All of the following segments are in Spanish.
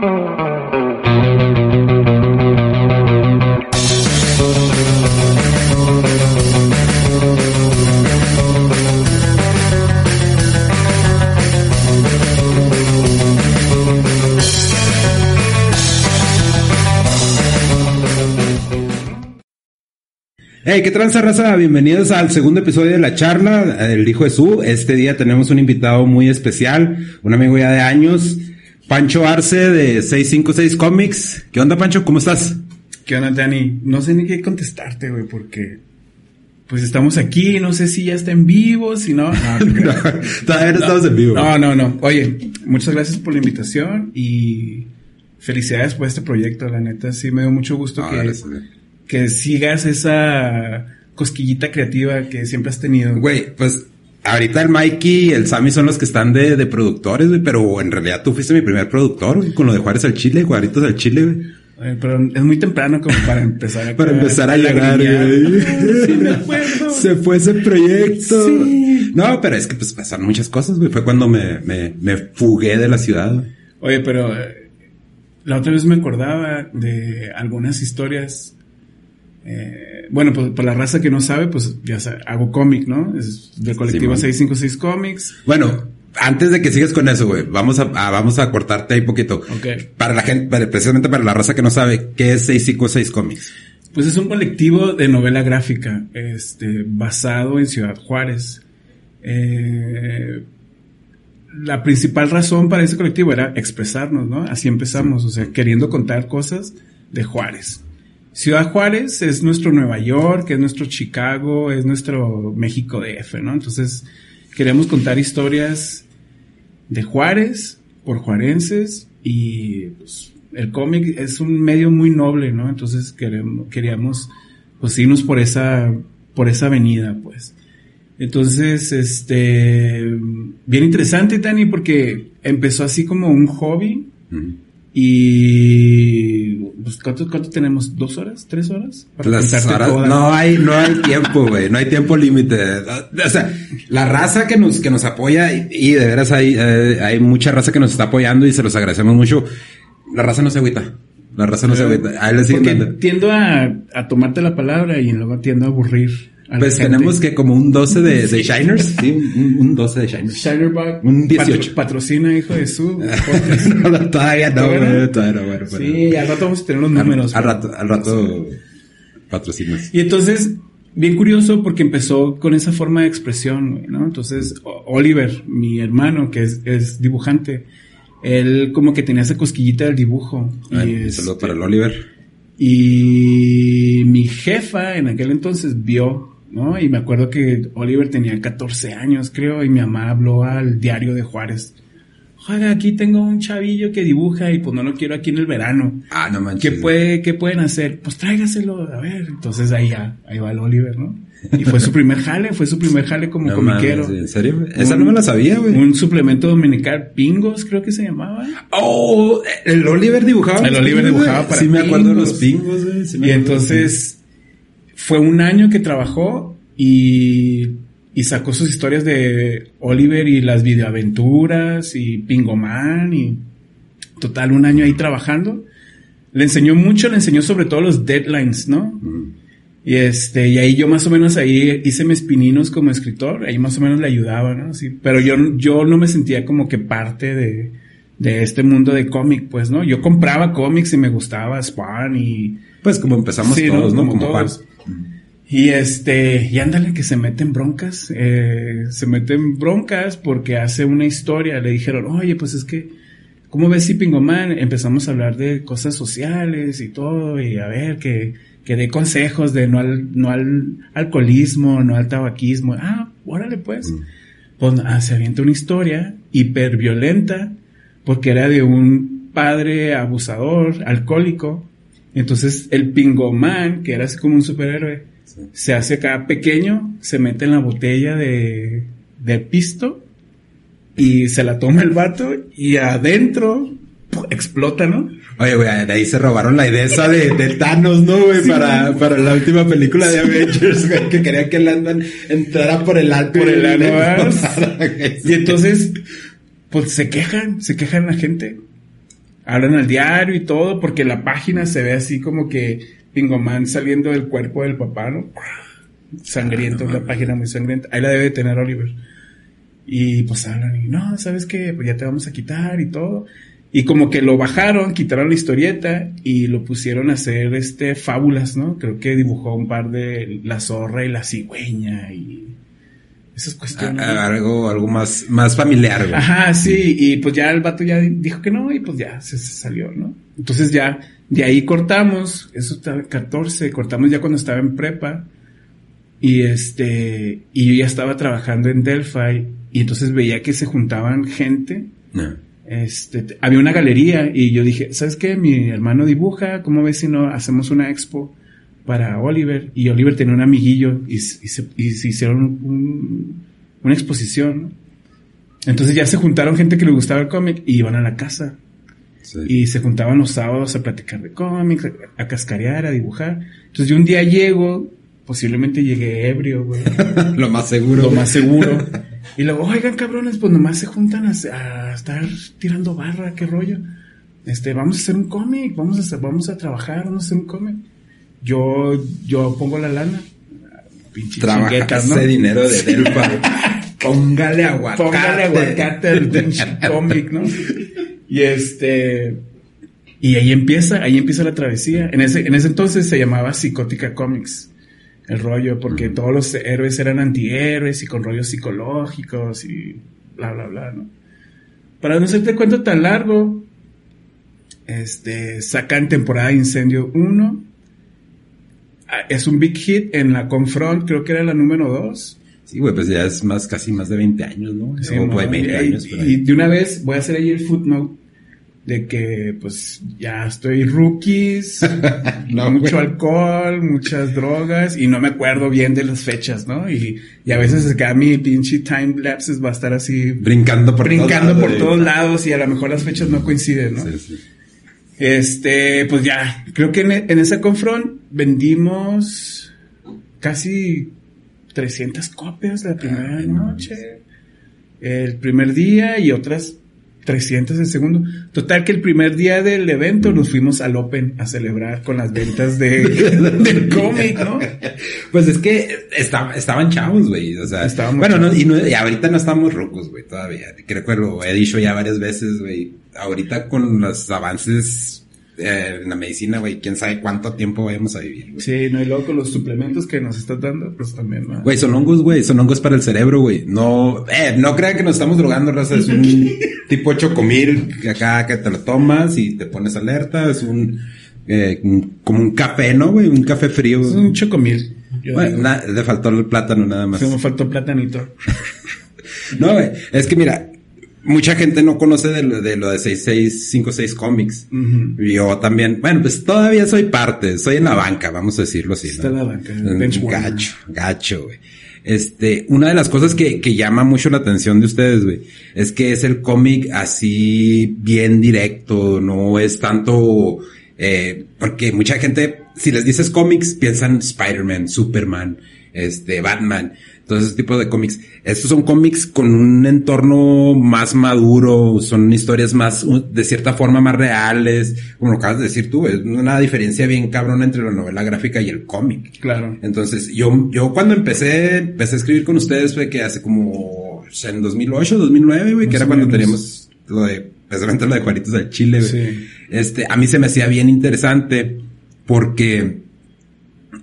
Hey, ¿qué tranza raza? Bienvenidos al segundo episodio de la charla, El Hijo de Su. Este día tenemos un invitado muy especial, un amigo ya de años, Pancho Arce de 656 Comics. ¿Qué onda, Pancho? ¿Cómo estás? ¿Qué onda, Dani? No sé ni qué contestarte, güey, porque pues estamos aquí, no sé si ya está en vivo, si no. No, todavía no, estamos en vivo. No, no, no. Oye, muchas gracias por la invitación y felicidades por este proyecto, la neta. Sí, me dio mucho gusto No, que, gracias, güey. que sigas esa cosquillita creativa que siempre has tenido. Güey, pues ahorita el Mikey y el Sammy son los que están de, de productores, güey, pero en realidad tú fuiste mi primer productor, güey, con lo de Juárez al Chile, Juaritos al Chile, güey. Pero es muy temprano como para empezar a Para empezar a llorar, güey. Sí, me acuerdo. Se fue ese proyecto. Sí. No, pero es que pues pasaron muchas cosas, güey. Fue cuando me, me, me fugué de la ciudad, güey. Oye, pero eh, la otra vez me acordaba de algunas historias. Eh, bueno, pues por la raza que no sabe, pues ya sabe, hago cómic, ¿no? Es del colectivo Simón. 656 Comics. Bueno, antes de que sigas con eso, güey, vamos a, a- vamos a cortarte ahí poquito. Ok. Para la gente, para- precisamente para la raza que no sabe, ¿qué es 656 Comics? Pues es un colectivo de novela gráfica, este, basado en Ciudad Juárez. Eh, la principal razón para ese colectivo era expresarnos, ¿no? Así empezamos, o sea, queriendo contar cosas de Juárez. Ciudad Juárez es nuestro Nueva York, es nuestro Chicago, es nuestro México DF, ¿no? Entonces, queremos contar historias de Juárez por juarenses y pues, el cómic es un medio muy noble, ¿no? Entonces queremos, queríamos pues irnos por esa, por esa avenida, pues. Entonces, este, bien interesante, Tani, porque empezó así como un hobby y, pues, ¿cuánto, cuánto tenemos? ¿Dos horas? ¿Tres horas? Para Las horas- no hay, no hay tiempo, güey, no hay tiempo límite. O sea, la raza que nos, que nos apoya y, y de veras hay, eh, hay mucha raza que nos está apoyando y se los agradecemos mucho. La raza no se agüita. La raza no se agüita. Siguen Porque dando. tiendo a, a tomarte la palabra y luego tiendo a aburrir. Pues gente. tenemos que como un 12 de, de Shiners. Sí, un, un 12 de Shiners. Shinerback Un 18. patro- patrocina, hijo de su. no, no, todavía no, ¿Todavía no? güey, todavía no, bueno, pero- sí, al rato vamos a tener los números. Al, rato, al rato patrocinas. Y entonces, bien curioso porque empezó con esa forma de expresión, güey, ¿no? Entonces, Oliver, mi hermano, que es, es dibujante, él como que tenía esa cosquillita del dibujo. Ay, y, un este, saludo para el Oliver. y mi jefa en aquel entonces vio, ¿no? Y me acuerdo que Oliver tenía 14 años, creo, y mi mamá habló al diario de Juárez. Oiga, aquí tengo un chavillo que dibuja y pues no lo quiero aquí en el verano. Ah, no manches. ¿Qué, puede, ¿Qué pueden hacer? Pues tráigaselo, a ver. Entonces ahí ya, ahí va el Oliver, ¿no? Y fue su primer jale, fue su primer jale como No comiquero. mames, ¿En serio? Esa Un- no me la sabía, güey. Un suplemento dominical, Pingos, creo que se llamaba. Oh, el Oliver dibujaba. El Oliver pingos, dibujaba para Sí me acuerdo de los pingos, güey. sí Y entonces fue un año que trabajó y, y sacó sus historias de Oliver y las videoaventuras y Pingoman y total un año ahí trabajando. Le enseñó mucho, le enseñó sobre todo los deadlines, ¿no? Mm. Y este, y ahí yo más o menos ahí hice mis pininos como escritor, ahí más o menos le ayudaba, ¿no? Sí, pero yo, yo no me sentía como que parte de, de este mundo de cómic, pues, ¿no? Yo compraba cómics y me gustaba Spawn y, Pues como empezamos Sí, todos, ¿no? Como Como todos. Y este, y ándale que se meten broncas, eh, se meten broncas porque hace una historia, le dijeron, oye, pues es que, ¿cómo ves si Pingoman? Empezamos a hablar de cosas sociales y todo, y a ver, que, que dé consejos de no al, no al alcoholismo, no al tabaquismo. Ah, órale pues. Mm. Pues ah, se avienta una historia hiper violenta porque era de un padre abusador, alcohólico. Entonces el Pingoman, que era así como un superhéroe, Sí. se hace acá pequeño, se mete en la botella de, de pisto y se la toma el vato y adentro ¡pum! explota, ¿no? Oye, güey, de ahí se robaron la idea esa de, de Thanos, ¿no, güey? para, para la última película de Avengers, güey, que querían que el Ant-Man entrara por el alto. Por el ano. Y entonces, pues se quejan, se quejan la gente. hablan al diario y todo, porque la página se ve así como que Pingoman saliendo del cuerpo del papá, ¿no? Sangriento, la página muy sangrienta. Ahí la debe tener Oliver. Y pues hablan y no, ¿sabes qué? Pues ya te vamos a quitar y todo. Y como que lo bajaron, quitaron la historieta y lo pusieron a hacer este fábulas, ¿no? Creo que dibujó un par de la zorra y la cigüeña y esas cuestiones. Ah, algo, algo más, más familiar, güey. Ajá, sí, y pues ya el vato ya dijo que no y pues ya se, se salió, ¿no? Entonces ya de ahí cortamos, eso estaba 14, cortamos ya cuando estaba en prepa y este, y yo ya estaba trabajando en Delphi y entonces veía que se juntaban gente. No. Este, había una galería y yo dije, ¿sabes qué? Mi hermano dibuja, ¿cómo ves si no hacemos una expo para Oliver? Y Oliver tenía un amiguillo y, y se, y se hicieron un- una exposición. ¿no? Entonces ya se juntaron gente que le gustaba el cómic y iban a la casa. Sí. Y se juntaban los sábados a platicar de cómics, a, a cascarear, a dibujar. Entonces yo un día llego, posiblemente llegué ebrio, güey. Lo más seguro. lo más seguro. Y luego, oigan cabrones, pues nomás se juntan a, a estar tirando barra, qué rollo. Este, vamos a hacer un cómic, vamos a vamos a trabajar, vamos a hacer un cómic. Yo, yo pongo la lana. Pinche ¿no? ese dinero de Delpa. Póngale aguacate. Póngale aguacate al pinche cómic, ¿no? Y este. Y ahí empieza, ahí empieza la travesía. En ese, en ese entonces se llamaba Psicótica Comics. El rollo, porque todos los héroes eran antihéroes y con rollos psicológicos y bla, bla, bla, ¿no? Para no hacerte cuento tan largo, este, sacan temporada de Incendio 1. Ah, Es un big hit en la Confront, creo que era la número 2. Sí, güey, pues ya es más, casi más de 20 años, ¿no? Sí, ¿no? pues 20 y, años. y- por de una vez voy a hacer ahí el footnote de que pues ya estoy rookies, No, mucho güey. alcohol, muchas drogas y no me acuerdo bien de las fechas, ¿no? Y, y a veces acá mi pinche time lapses va a estar así Brincando por brincando todos por lados, todos güey. lados y a lo mejor las fechas no coinciden, ¿no? Sí, sí. Este, pues ya, creo que en, en esa confront vendimos casi 300 copias la primera no noche, el primer día y otras 300 el segundo. Total que el primer día del evento nos fuimos al Open a celebrar con las ventas de, del cómic, ¿no? Pues es que esta- estaban chavos, güey. O sea, Estábamos bueno, no, y, no- y ahorita no estamos rucos, güey, todavía. Creo que lo he dicho ya varias veces, güey. Ahorita con los avances eh, en la medicina, güey, quién sabe cuánto tiempo vayamos a vivir, güey. Sí, no, y luego con los suplementos que nos estás dando, pues también, ¿no? Güey, son hongos, güey, son hongos para el cerebro, güey. No, eh, no crean que nos estamos drogando, raza. Es un tipo chocomil que acá que te lo tomas y te pones alerta. Es un, eh, como un café, ¿no, güey? Un café frío. Es un chocomil. Bueno, na- le faltó el plátano nada más. Sí, me faltó platanito. No, güey, es que mira, mucha gente no conoce de lo de, lo de 6656 Comics. Ujú. Yo también, bueno, pues todavía soy parte, soy en la banca, vamos a decirlo así. Está ¿no? la banca, bench. Gacho, gacho, güey. Este, una de las cosas que, que llama mucho la atención de ustedes, güey, es que es el cómic así bien directo, no es tanto, eh, porque mucha gente, si les dices cómics, piensan Spider-Man, Superman, este, Batman, todo ese tipo de cómics. Estos son cómics con un entorno más maduro, son historias más, de cierta forma más reales, como lo acabas de decir tú, es una diferencia bien cabrona entre la novela gráfica y el cómic. Claro. Entonces, yo, yo cuando empecé, empecé a escribir con ustedes fue que hace como, sea, en 2008, 2009, güey, que era cuando teníamos lo de, precisamente lo de Juanitos del Chile, güey. Sí. Este, a mí se me hacía bien interesante porque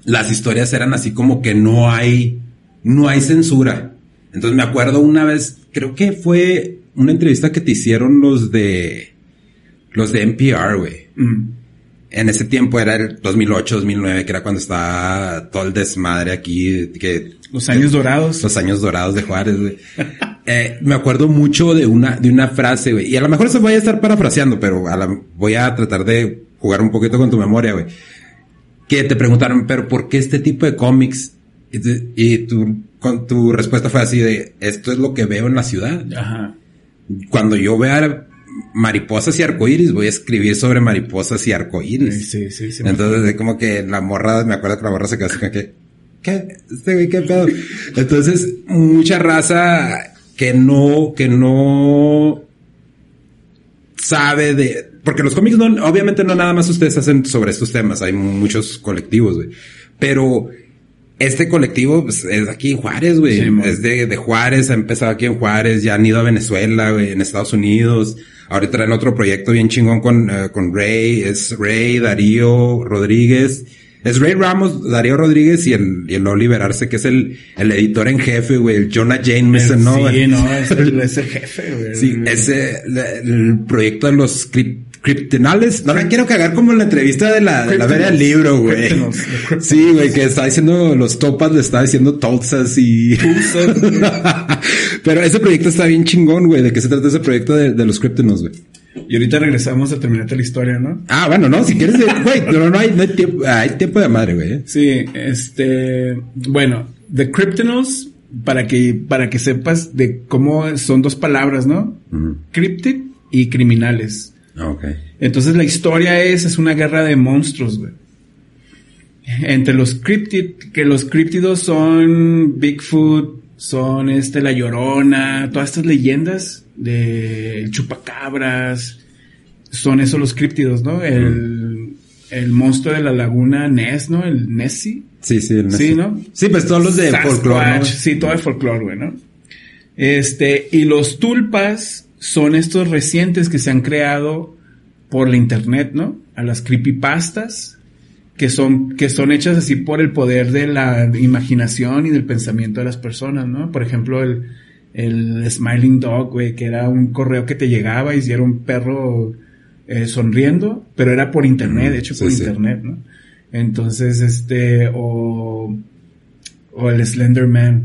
las historias eran así como que no hay, no hay censura. Entonces me acuerdo una vez, creo que fue una entrevista que te hicieron los de, los de NPR, güey. Mm. En ese tiempo era el 2008, 2009, que era cuando estaba todo el desmadre aquí, que Los años dorados. los años dorados de Juárez, güey. Eh, me acuerdo mucho de una, de una frase, güey. Y a lo mejor se voy a estar parafraseando, pero a la- voy a tratar de jugar un poquito con tu memoria, güey. Que te preguntaron, pero ¿por qué este tipo de cómics? Y, tu- y tu, con tu respuesta fue así de, esto es lo que veo en la ciudad. Ajá. Cuando yo vea mariposas y arcoíris, voy a escribir sobre mariposas y arcoíris. sí, sí. sí. Entonces, es como que la morra, me acuerdo que la morra se quedó así como que, ¿qué? Este güey, ¿qué pedo? Entonces, mucha raza que no, que no sabe de, porque los cómics no, obviamente no nada más ustedes hacen sobre estos temas, hay muchos colectivos, güey. Pero este colectivo pues, es aquí en Juárez, güey. es de, de, Juárez, ha empezado aquí en Juárez, ya han ido a Venezuela, güey, en Estados Unidos. Ahorita traen otro proyecto bien chingón con, eh, con Ray, es Ray, Darío, Rodríguez. Es Ray Ramos, Darío Rodríguez y el, y el Oliver Arce, que es el, el editor en jefe, güey, el Jonah Jameson, ¿no? Sí, no, es el, es el jefe, güey. Sí, ese, el, proyecto de los Criptinales, no la quiero cagar como en la entrevista de la, de la feria del libro, güey. Sí, güey, que está diciendo los topas, le está diciendo Tulsas y... Pero ese proyecto está bien chingón, güey. ¿De qué se trata ese proyecto de, de los Cryptinos, güey? Y ahorita regresamos a terminarte la historia, ¿no? Ah, bueno, no, si quieres, güey, pero no hay, no hay tiempo, hay tiempo de madre, güey. Sí, este, bueno, The Cryptinos, para que, para que sepas de cómo son dos palabras, ¿no? Cryptid y criminales. Ah, okay. Entonces la historia es, es una guerra de monstruos, güey. Entre los cryptid, que los críptidos son Bigfoot, son este, la llorona, todas estas leyendas de chupacabras, son esos los críptidos, ¿no? El, el monstruo de la laguna Ness, ¿no? El Nessie. Sí, sí, el Nessie. Sí, ¿no? Sí, pues todos los de folclore, ¿no? Sí, todo de folclore, güey, ¿no? Este, y los tulpas son estos recientes que se han creado por la internet, ¿no? A las creepypastas que son, que son hechas así por el poder de la imaginación y del pensamiento de las personas, ¿no? Por ejemplo, el, el Smiling Dog, güey, que era un correo que te llegaba y era un perro eh, sonriendo, pero era por internet, de hecho por internet, ¿no? Entonces, este, o, o el Slender Man.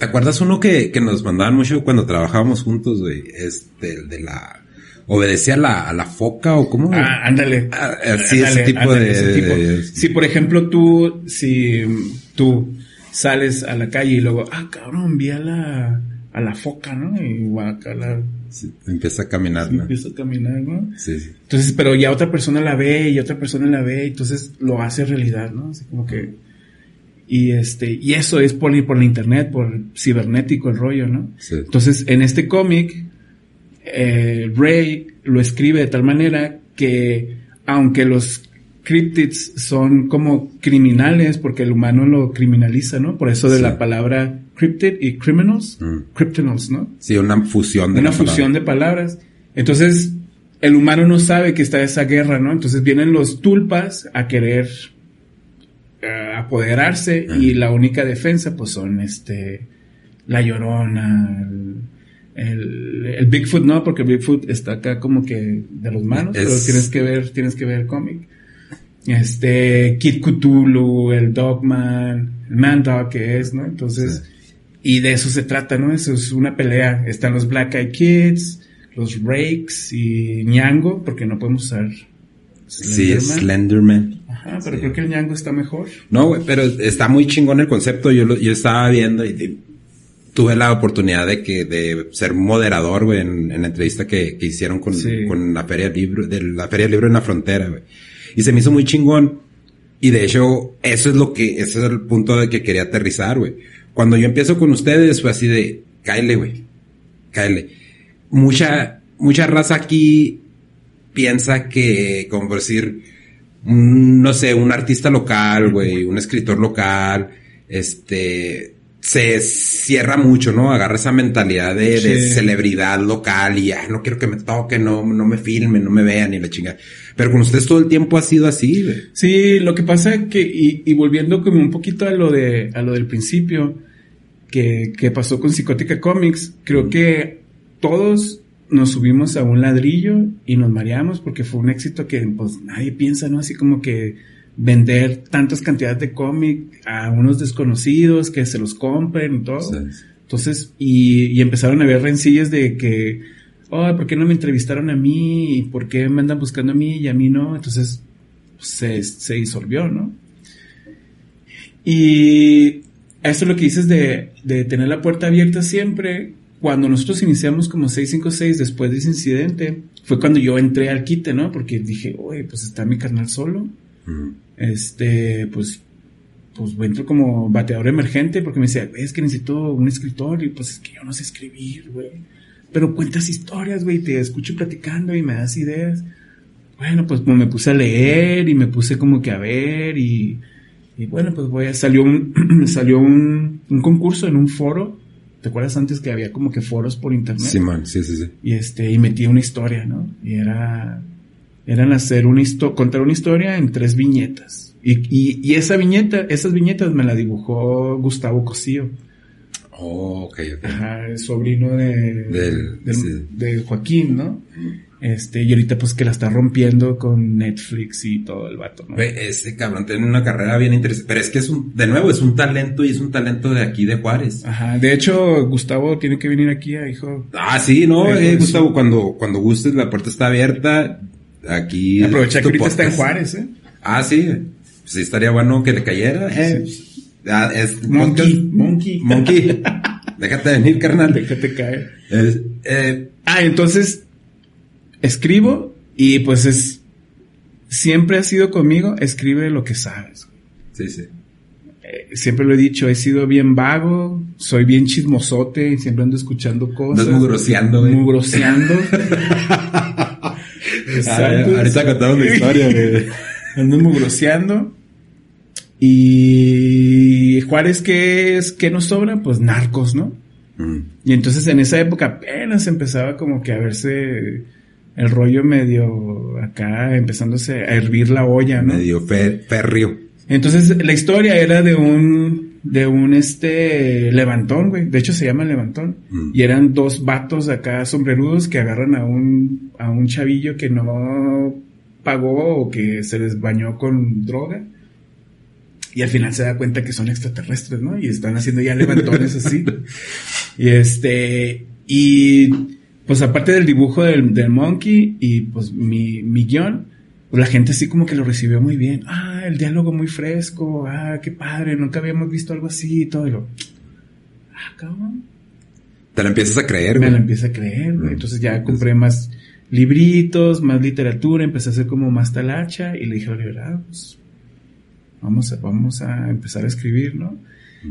¿Te acuerdas uno que, que nos mandaban mucho cuando trabajábamos juntos, güey? Este, de la, obedecía a la, a la foca o cómo? Ah, ándale. Ah, sí, ese tipo de, Si, por ejemplo, tú, si tú sales a la calle y luego, ah, cabrón, vi a la, a la foca, ¿no? Y guacala. Sí, empieza a caminar, ¿no? Empieza a caminar, ¿no? Sí, sí. Entonces, pero ya otra persona la ve y otra persona la ve, entonces lo hace realidad, ¿no? Así como que, y este, y eso es por, por la internet, por cibernético el rollo, ¿no? Sí. Entonces, en este cómic, eh, Ray lo escribe de tal manera que aunque los cryptids son como criminales, porque el humano lo criminaliza, ¿no? Por eso de la palabra cryptid y criminals, mm. ¿no? Sí, una fusión de Una fusión de palabras. Entonces, el humano no sabe que está esa guerra, ¿no? Entonces vienen los tulpas a querer eh, apoderarse y la única defensa, pues son este, la llorona, el, Bigfoot no, porque Bigfoot está acá como que de los manos, pero tienes que ver, tienes que ver el cómic. Este, Kid Cthulhu, el Dogman, el Man Dog que es, ¿no? Entonces, y de eso se trata, ¿no? Eso es una pelea. Están los Black Eyed Kids, los Rakes y Ñango, porque no podemos usar Sí, es Slenderman. Ajá, pero creo que el Ñango está mejor. No, güey, pero está muy chingón el concepto. Yo, lo, yo estaba viendo y tuve la oportunidad de que de ser moderador, güey, en, la entrevista que, que hicieron con, con la feria libro, de la feria libro en la frontera, güey. Y se me hizo muy chingón. Y de hecho, eso es lo que, ese es el punto de que quería aterrizar, güey. Cuando yo empiezo con ustedes fue así de, cáele, güey. Cáele. Mucha, mucha raza aquí piensa que, como por decir, no sé, un artista local, güey, un escritor local, este, se cierra mucho, ¿no? Agarra esa mentalidad de, celebridad local y no quiero que me toque, no, no me filmen, no me vean ni la chingada. Pero con ustedes todo el tiempo ha sido así, güey. Sí, lo que pasa es que, y, y, volviendo como un poquito a lo de, a lo del principio, que, que pasó con Psicótica Comics, creo que todos nos subimos a un ladrillo y nos mareamos porque fue un éxito que pues nadie piensa, ¿no? Así como que vender tantas cantidades de cómic a unos desconocidos que se los compren y todo. Entonces, y, y, empezaron a haber rencillas de que, oh, ¿por qué no me entrevistaron a mí? ¿Y por qué me andan buscando a mí y a mí no? Entonces, se, se disolvió, ¿no? Y esto es lo que dices de, de tener la puerta abierta siempre. Cuando nosotros iniciamos como 656 después de ese incidente, fue cuando yo entré al quite, ¿no? Porque dije, oye, pues está mi canal solo este, pues, pues entro como bateador emergente porque me decía, es que necesito un escritor y pues es que yo no sé escribir, güey. pero cuentas historias, güey, te escucho platicando y me das ideas. Bueno, pues, pues me puse a leer y me puse como que a ver y, y bueno, pues voy a, salió un, salió un, un concurso en un foro. ¿Te acuerdas antes que había como que foros por internet? Sí, man, sí, sí, sí. Y este, y metí una historia, ¿no? Y era, eran hacer una historia, contar una historia en tres viñetas. Y, y, y esa viñeta, esas viñetas me la dibujó Gustavo Cosío. Oh, ok, ok. Ajá, el sobrino de, Del- del- sí. de Joaquín, ¿no? Este, y ahorita pues que la está rompiendo con Netflix y todo el vato, ¿no? Ese cabrón tiene una carrera bien interesante. Pero es que es un, de nuevo, es un talento y es un talento de aquí de Juárez. Ajá, de hecho, Gustavo tiene que venir aquí a hijo. Ah, sí, no, Eh, eh, Gustavo, cuando, cuando gustes, la puerta está abierta. Aquí. Aprovecha que ahorita está en. Juárez, ¿eh? Ah, sí. Sí, estaría bueno que le cayera. Eh. Ah, es Monkey, podcast- monkey. Monkey. Déjate venir, carnal. Déjate caer. Es- eh, Ah, entonces escribo y pues es siempre ha sido conmigo, escribe lo que sabes. sí, sí. Eh, siempre lo he dicho, he sido bien vago, soy bien chismosote, siempre ando escuchando cosas. Andas mugroseando, güey. Mugroseando. Exacto. Ah, ahorita contamos la historia, güey. Ando mugroseando. Y Juárez, ¿qué es? ¿Qué nos sobra? Pues narcos, ¿no? Mm. Y entonces en esa época apenas empezaba como que a verse el rollo medio acá, empezándose a hervir la olla, ¿no? Medio férreo. Entonces la historia era de un, de un este levantón, güey. De hecho se llama levantón. Mm. Y eran dos vatos acá sombrerudos que agarran a un, a un chavillo que no pagó o que se les bañó con droga. Y al final se da cuenta que son extraterrestres, ¿no? Y están haciendo ya levantones así. Y este, y pues aparte del dibujo del, del monkey y pues mi, mi guion, pues la gente así como que lo recibió muy bien. Ah, el diálogo muy fresco, ah, qué padre, nunca habíamos visto algo así y todo. Y lo, ah, cabrón. Te la empiezas a creer, Me güey. lo empieza a creer, güey. Mm. Entonces ya compré más libritos, más literatura, empecé a hacer como más talacha y le dije a Oliver, ah, pues, vamos a, vamos a empezar a escribir, ¿no?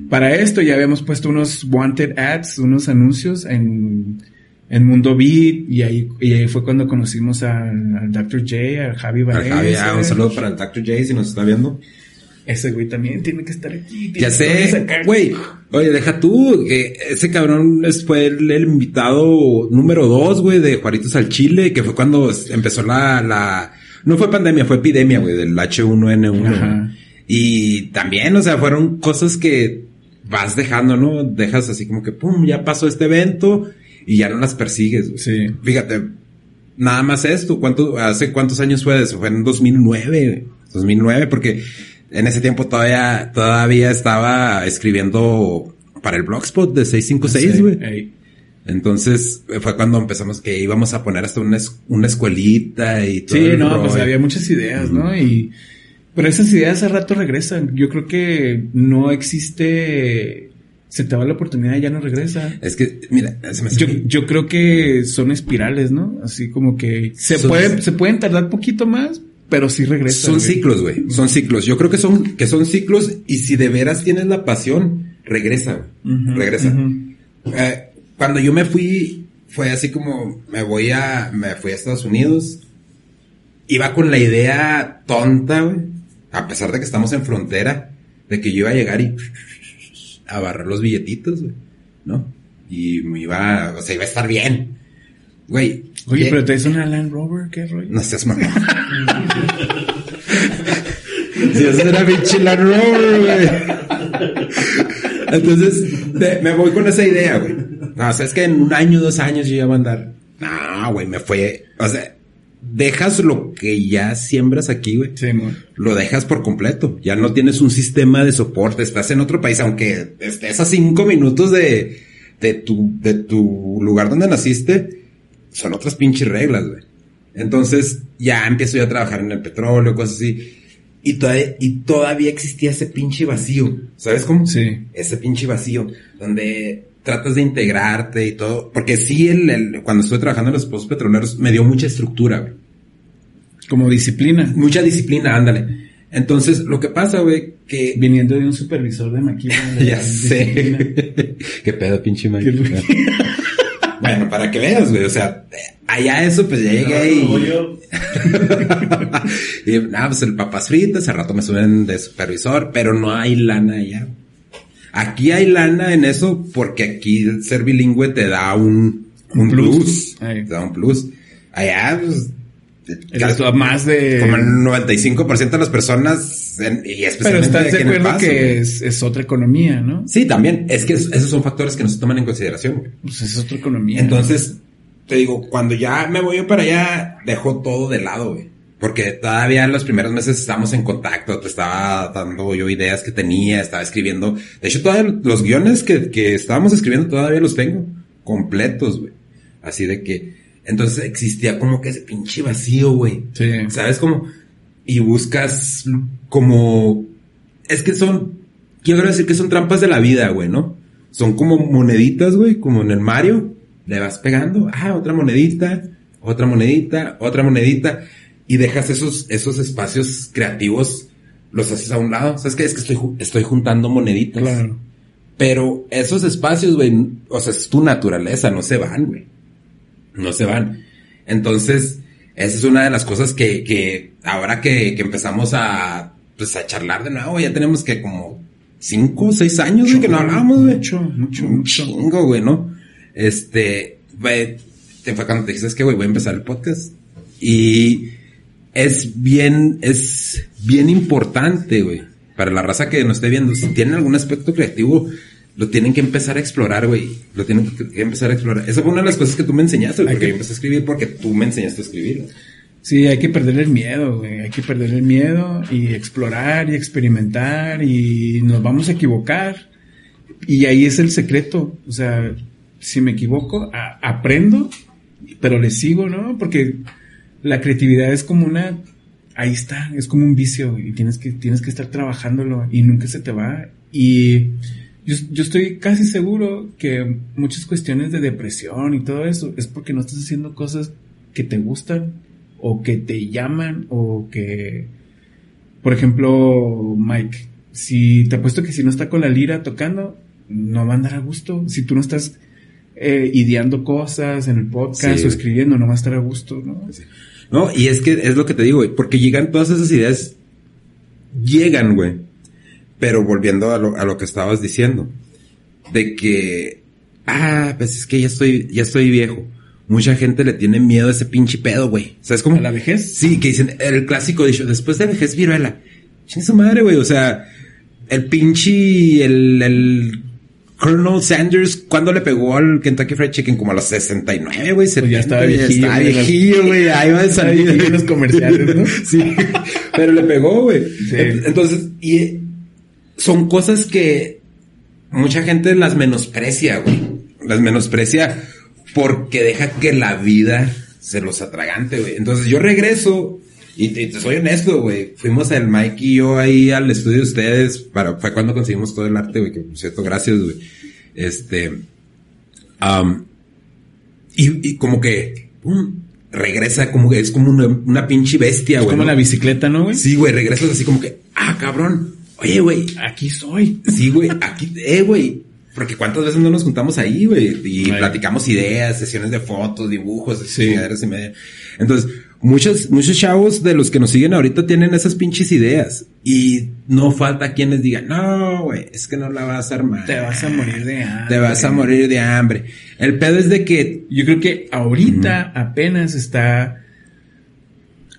Para esto ya habíamos puesto unos wanted ads, unos anuncios en, en Mundo Beat y ahí, y ahí fue cuando conocimos al, al Dr. J, al Javi Al Valencia. Javi, ah, un saludo para el Dr. J si nos está viendo. Ese güey también tiene que estar aquí. Ya sé, güey. Oye, deja tú. eh, ese cabrón fue el, el invitado número dos, güey, de Juaritos al Chile, que fue cuando empezó la, la, no fue pandemia, fue epidemia, güey, del H1N1. Ajá. Y también, o sea, fueron cosas que vas dejando, ¿no? Dejas así como que, pum, ya pasó este evento y ya no las persigues, güey. Sí. Fíjate, nada más esto, ¿cuánto, hace cuántos años fue eso? Fue en 2009, 2009, porque en ese tiempo todavía, todavía estaba escribiendo para el blogspot de 656, Sí, güey. ey. Entonces fue cuando empezamos que íbamos a poner hasta una, una escuelita y todo. Sí, no, pues había muchas ideas, ¿no? Y, pero esas ideas hace rato regresan. Yo creo que no existe, se te va la oportunidad y ya no regresa. Es que, mira, se me Yo, yo creo que son espirales, ¿no? Así como que se Son- puede, se pueden tardar poquito más, pero sí regresan. Son güey. ciclos, güey. Son ciclos. Yo creo que son, que son ciclos y si de veras tienes la pasión, regresa, güey. Ujú, regresa. Eh, cuando yo me fui, fue así como me voy a, me fui a Estados Unidos. Iba con la idea tonta, güey. A pesar de que estamos en frontera, de que yo iba a llegar y a barrer los billetitos, güey. ¿No? Y me iba, o sea, iba a estar bien. Güey. Oye, ¿qué? pero te hizo una Land Rover, ¿qué rollo? No seas mamón. si eso era pinche Land Rover, güey. Entonces, me voy con esa idea, güey. No, o sea, es que en un año, dos años yo ya voy a andar. No, güey, me fue. O sea, dejas lo que ya siembras aquí, güey. Sí. Lo dejas por completo. Ya no tienes un sistema de soporte. Estás en otro país, aunque estés a cinco minutos de, de tu, de tu lugar donde naciste. Son otras pinches reglas, güey. Entonces, ya empiezo yo a trabajar en el petróleo, cosas así. Y todavía, y todavía existía ese pinche vacío. ¿Sabes cómo? Sí. ese pinche vacío, donde tratas de integrarte y todo. Porque sí, el, el- cuando estuve trabajando en los pozos petroleros, me dio mucha estructura, güey. Como disciplina. Mucha disciplina, ándale. Entonces, lo que pasa, güey, que... Viniendo de un supervisor de maquila. de ya sé. Qué pedo, pinche Mike. Bueno, para que veas, güey. O sea, allá eso, pues ya llegué ahí. y nada, pues el papas fritas, al rato me suben de supervisor, pero no hay lana allá. Aquí hay lana en eso porque aquí ser bilingüe te da un, un plus. Te da un plus. Allá, pues, más de... Como el 95% de las personas, y especialmente Pero estás de acuerdo que es, es, otra economía, ¿no? Sí, también. Es que esos son factores que no se toman en consideración. Pues es otra economía. Entonces, te digo, cuando ya me voy yo para allá, dejo todo de lado, güey. Porque todavía en los primeros meses estábamos en contacto, te estaba dando yo ideas que tenía, estaba escribiendo. De hecho, todavía los guiones que, que estábamos escribiendo todavía los tengo completos, güey. Así de que, entonces existía como que ese pinche vacío, güey. Sí. ¿Sabes cómo? Y buscas como, es que son, quiero decir que son trampas de la vida, güey, ¿no? Son como moneditas, güey, como en el Mario. Le vas pegando, ah, otra monedita, otra monedita, otra monedita y dejas esos, esos espacios creativos, los haces a un lado. ¿Sabes qué? Es que estoy, estoy juntando moneditas. Claro. Pero esos espacios, güey, o sea, es tu naturaleza, no se van, güey. No se van. Entonces, esa es una de las cosas que, que ahora que, que empezamos a, pues, a charlar de nuevo, ya tenemos que como cinco o seis años, güey, que no hablamos, güey. Mucho, mucho, Un mucho. chingo, güey, ¿no? Este, güey, te fue cuando te dijiste, es que, güey, voy a empezar el podcast. Y es bien, es bien importante, güey, para la raza que nos esté viendo. Si tienen algún aspecto creativo, lo tienen que empezar a explorar, güey. Lo tienen que empezar a explorar. Esa fue una de las cosas que tú me enseñaste, güey, porque yo empecé a escribir porque tú me enseñaste a escribir. Sí, hay que perder el miedo, güey. Hay que perder el miedo y explorar y experimentar y nos vamos a equivocar. Y ahí es el secreto. O sea, si me equivoco, aprendo, pero le sigo, ¿no? Porque la creatividad es como una, ahí está, es como un vicio y tienes que, tienes que estar trabajándolo y nunca se te va. Y yo, yo estoy casi seguro que muchas cuestiones de depresión y todo eso es porque no estás haciendo cosas que te gustan o que te llaman o que, por ejemplo, Mike, si te apuesto que si no está con la lira tocando, no va a andar a gusto. Si tú no estás eh, ideando cosas en el podcast Sí. o escribiendo, no va a estar a gusto, ¿no? No, y es que es lo que te digo, güey, porque llegan todas esas ideas, llegan, güey. Pero volviendo a lo, a lo que estabas diciendo, de que, ah, pues es que ya estoy, ya estoy viejo. Mucha gente le tiene miedo a ese pinche pedo, güey. ¿Sabes cómo? ¿A la vejez? Sí, que dicen, el clásico dicho, después de vejez viruela. Chingue su madre, güey. O sea, el pinche, el, el Colonel Sanders, ¿cuándo le pegó al Kentucky Fried Chicken? Como a los 69, güey. 70, Pues ya estaba ya viejillo, estaba güey. viejillo, güey. Ahí va a Estaba salir. en los comerciales, ¿no? sí. Pero le pegó, güey. Sí. Ent- Entonces, y eh, son cosas que mucha gente las menosprecia, güey. Las menosprecia porque deja que la vida se los atragante, güey. Entonces yo regreso y te, te soy honesto, güey. Fuimos el Mike y yo ahí al estudio de ustedes para, fue cuando conseguimos todo el arte, güey, que por cierto, gracias, güey. Este, am, y, y como que, regresa como que es como una, una pinche bestia, Es güey. como ¿no? la bicicleta, ¿no, güey? Sí, güey, regresas así como que, ah, cabrón. Oye, güey, Aquí soy. Sí, güey, aquí, eh, güey. Porque cuántas veces no nos juntamos ahí, güey. Y platicamos ideas, sesiones de fotos, dibujos, Sí. y media. Entonces, muchos, muchos chavos de los que nos siguen ahorita tienen esas pinches ideas. Y no falta quienes digan, no, güey, es que no la vas a armar. Te vas a morir de hambre. Te vas a morir de hambre. El pedo es de que, Yo creo que ahorita apenas está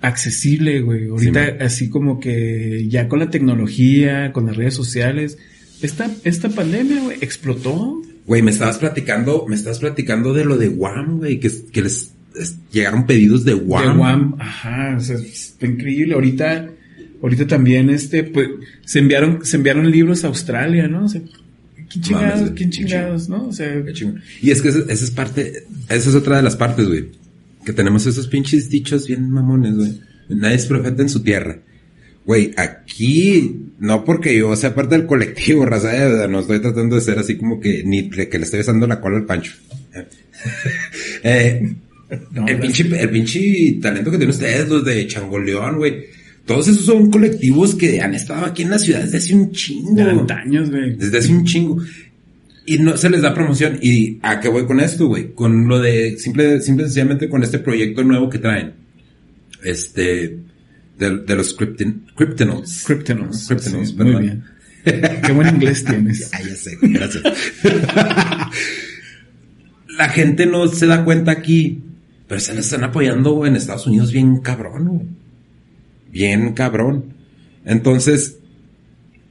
accesible, güey. Ahorita Sí, así como que ya con la tecnología, con las redes sociales, esta, esta pandemia, güey, explotó. güey, me estabas platicando, me estabas platicando de lo de Guam, güey, que, que les es- llegaron pedidos de Guam. De Guam, ajá, o sea, está increíble. Ahorita, ahorita también, este, pues, se enviaron, se enviaron libros a Australia, ¿no? O sea, ¿quién chingados, Mames, quién chingados, no? O sea. Y es que esa, esa es parte, esa es otra de las partes, güey. Que tenemos esos pinches dichos bien mamones, güey. Nadie es profeta en su tierra. Güey, aquí, no porque yo sea parte del colectivo, raza, eh, no estoy tratando de ser así como que ni de que le estoy besando la cola al pancho. Eh, no, el, pinche, el pinche talento que tienen ustedes, los de Changoleón, güey. Todos esos son colectivos que han estado aquí en la ciudad desde hace un chingo. de antaños, güey. Desde hace un chingo. y no se les da promoción. ¿Y a qué voy con esto, güey? Con lo de, simple, simple sencillamente con este proyecto nuevo que traen. Este, de, de los Cryptin, Cryptinals. Cryptinals. Cryptinals, Sí, perdón. muy bien. Qué buen inglés tienes. Ah, ya sé, gracias. La gente no se da cuenta aquí, pero se les están apoyando en Estados Unidos bien cabrón, güey. Bien cabrón. Entonces,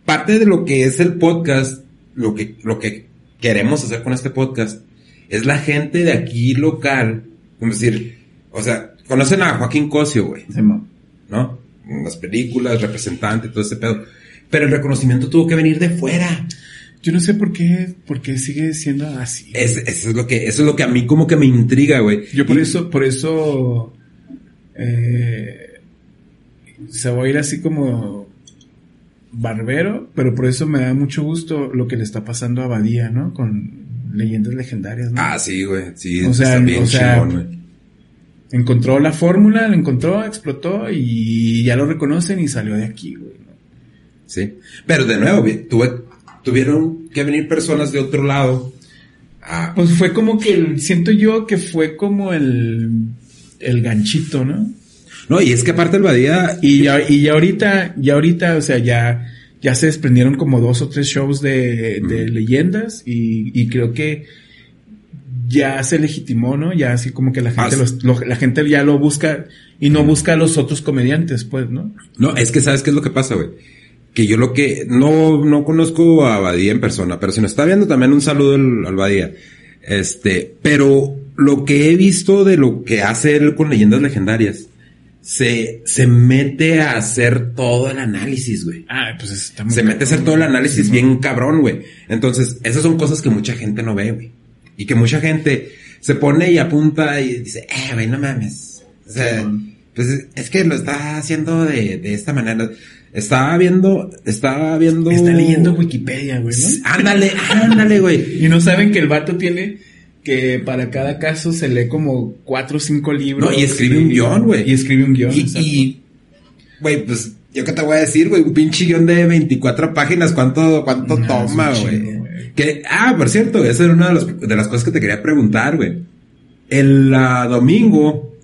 parte de lo que es el podcast, lo que, lo que queremos hacer con este podcast, es la gente de aquí local, como decir, o sea, conocen a Joaquín Cosio, güey. Simón. ¿No? Las películas, representante, todo ese pedo. Pero el reconocimiento tuvo que venir de fuera. Yo no sé por qué, por qué sigue siendo así. Es, eso es lo que, eso es lo que a mí como que me intriga, güey. Yo por Y- eso, por eso, eh, se va a ir así como barbero, pero por eso me da mucho gusto lo que le está pasando a Badía, ¿no? Con leyendas legendarias, ¿no? Ah, sí, güey. Sí, O sea, está bien o sea, chingón, güey. Encontró la fórmula, la encontró, explotó y ya lo reconocen y salió de aquí, güey. ¿no? Sí. Pero de nuevo, tuve, tuvieron que venir personas de otro lado. a- Pues fue como que, el- siento yo que fue como el, el ganchito, ¿no? no, y es que aparte el Badía, Y ya, y ya ahorita, ya ahorita, o sea, ya, ya se desprendieron como dos o tres shows de, de leyendas y, y creo que ya se legitimó, ¿no? Ya así como que la gente, Ah, los- lo- la gente ya lo busca y no busca a los otros comediantes, pues, ¿no? No, es que sabes qué es lo que pasa, güey. Que yo lo que, no, no conozco a Badía en persona, pero si nos está viendo también un saludo al, al Badía. Este, pero lo que he visto de lo que hace él con leyendas legendarias, se, se mete a hacer todo el análisis, güey. Ah, pues está muy Se mete a hacer todo el análisis bien cabrón, güey. Entonces, esas son cosas que mucha gente no ve, güey. Y que mucha gente se pone y apunta y dice, eh, güey, no mames. O sea, pues es- que lo está haciendo de, de esta manera. Estaba viendo, estaba viendo. Está leyendo Wikipedia, güey, ¿no? Ándale, ándale, güey. Y no saben que el vato tiene que para cada caso se lee como cuatro o cinco libros. No, y escribe un guion, güey. Y escribe un guion. Y, güey, pues, yo qué te voy a decir, güey, un pinche guion de 24 páginas, ¿cuánto, cuánto No, toma, güey? Que, ah, por cierto, esa era una de, los- de las cosas que te quería preguntar, güey. El domingo,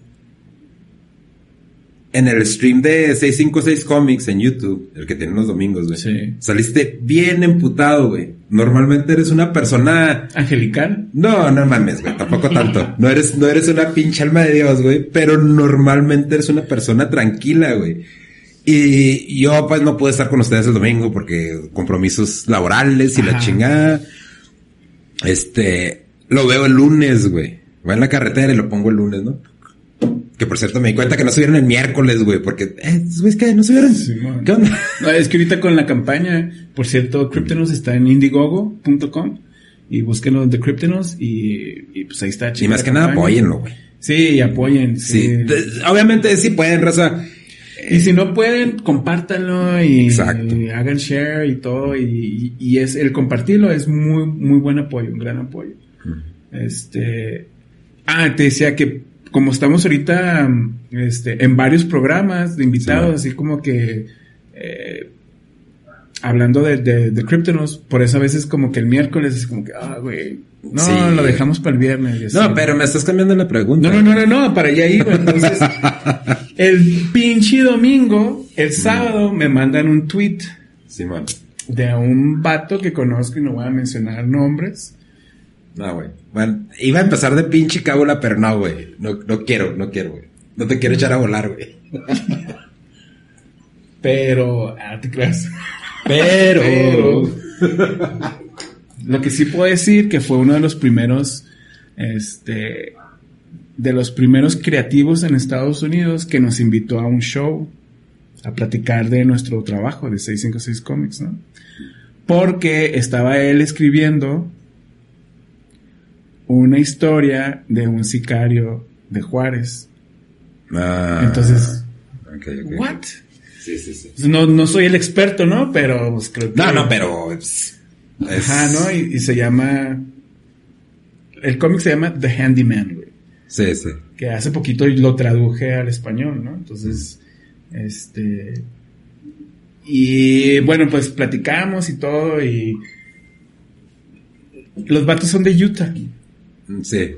en el stream de 656 Comics en YouTube, el que tienen los domingos, güey. Sí. Saliste bien emputado, güey. Normalmente eres una persona Angelical. no, no mames, güey, tampoco tanto. No eres, no eres una pinche alma de Dios, güey, pero normalmente eres una persona tranquila, güey. Y yo, pues, no pude estar con ustedes el domingo porque compromisos laborales y la chingada. Este, lo veo el lunes, güey. Voy en la carretera y lo pongo el lunes, ¿no? Que por cierto me di cuenta que no subieron el miércoles, güey, porque, eh, güey, ¿qué? ¿No subieron? Simón. ¿Qué onda? No, es que ahorita con la campaña, por cierto, Cryptonos está en indiegogo.com y búsquenlo de Cryptonos y, y pues ahí está. Y más que nada, apóyenlo, güey. Sí, apoyen. Sí. Sí. Obviamente, sí pueden, raza. Y si no pueden, compártanlo y, hagan share y todo. Y, y- es el compartirlo es muy, muy buen apoyo, un gran apoyo. Este. Ah, te decía que como estamos ahorita este, en varios programas de invitados, Sí, así como que eh, hablando de, de, de Cryptonos, por eso a veces como que el miércoles es como que, ah, güey, no, Sí. lo dejamos para el viernes. así. No, pero me estás cambiando la pregunta. No, no, no, no, no, para allá iba. Entonces, el pinche domingo, el sábado, me mandan un tweet Simón. de un vato que conozco y no voy a mencionar nombres. No, güey. Bueno, iba a empezar de pinche cábula, pero no, güey. No, no quiero, no quiero, güey. No te quiero echar a volar, güey. Pero, ah, te creas. Pero. Pero- Lo que sí puedo decir que fue uno de los primeros, este, de los primeros creativos en Estados Unidos que nos invitó a un show a platicar de nuestro trabajo de 656 Comics, ¿no? Porque estaba él escribiendo una historia de un sicario de Juárez. Ah. Entonces, Ok, ok. ¿what? Sí, sí, sí. No, no soy el experto, ¿no? Pero pues, creo que... No, no, pero. Es, Ajá, ¿no? Y, y se llama. El cómic se llama The Handyman, güey. Sí, sí. Que hace poquito lo traduje al español, ¿no? Entonces, este. Y bueno, pues platicamos y todo y. los vatos son de Utah. Sí.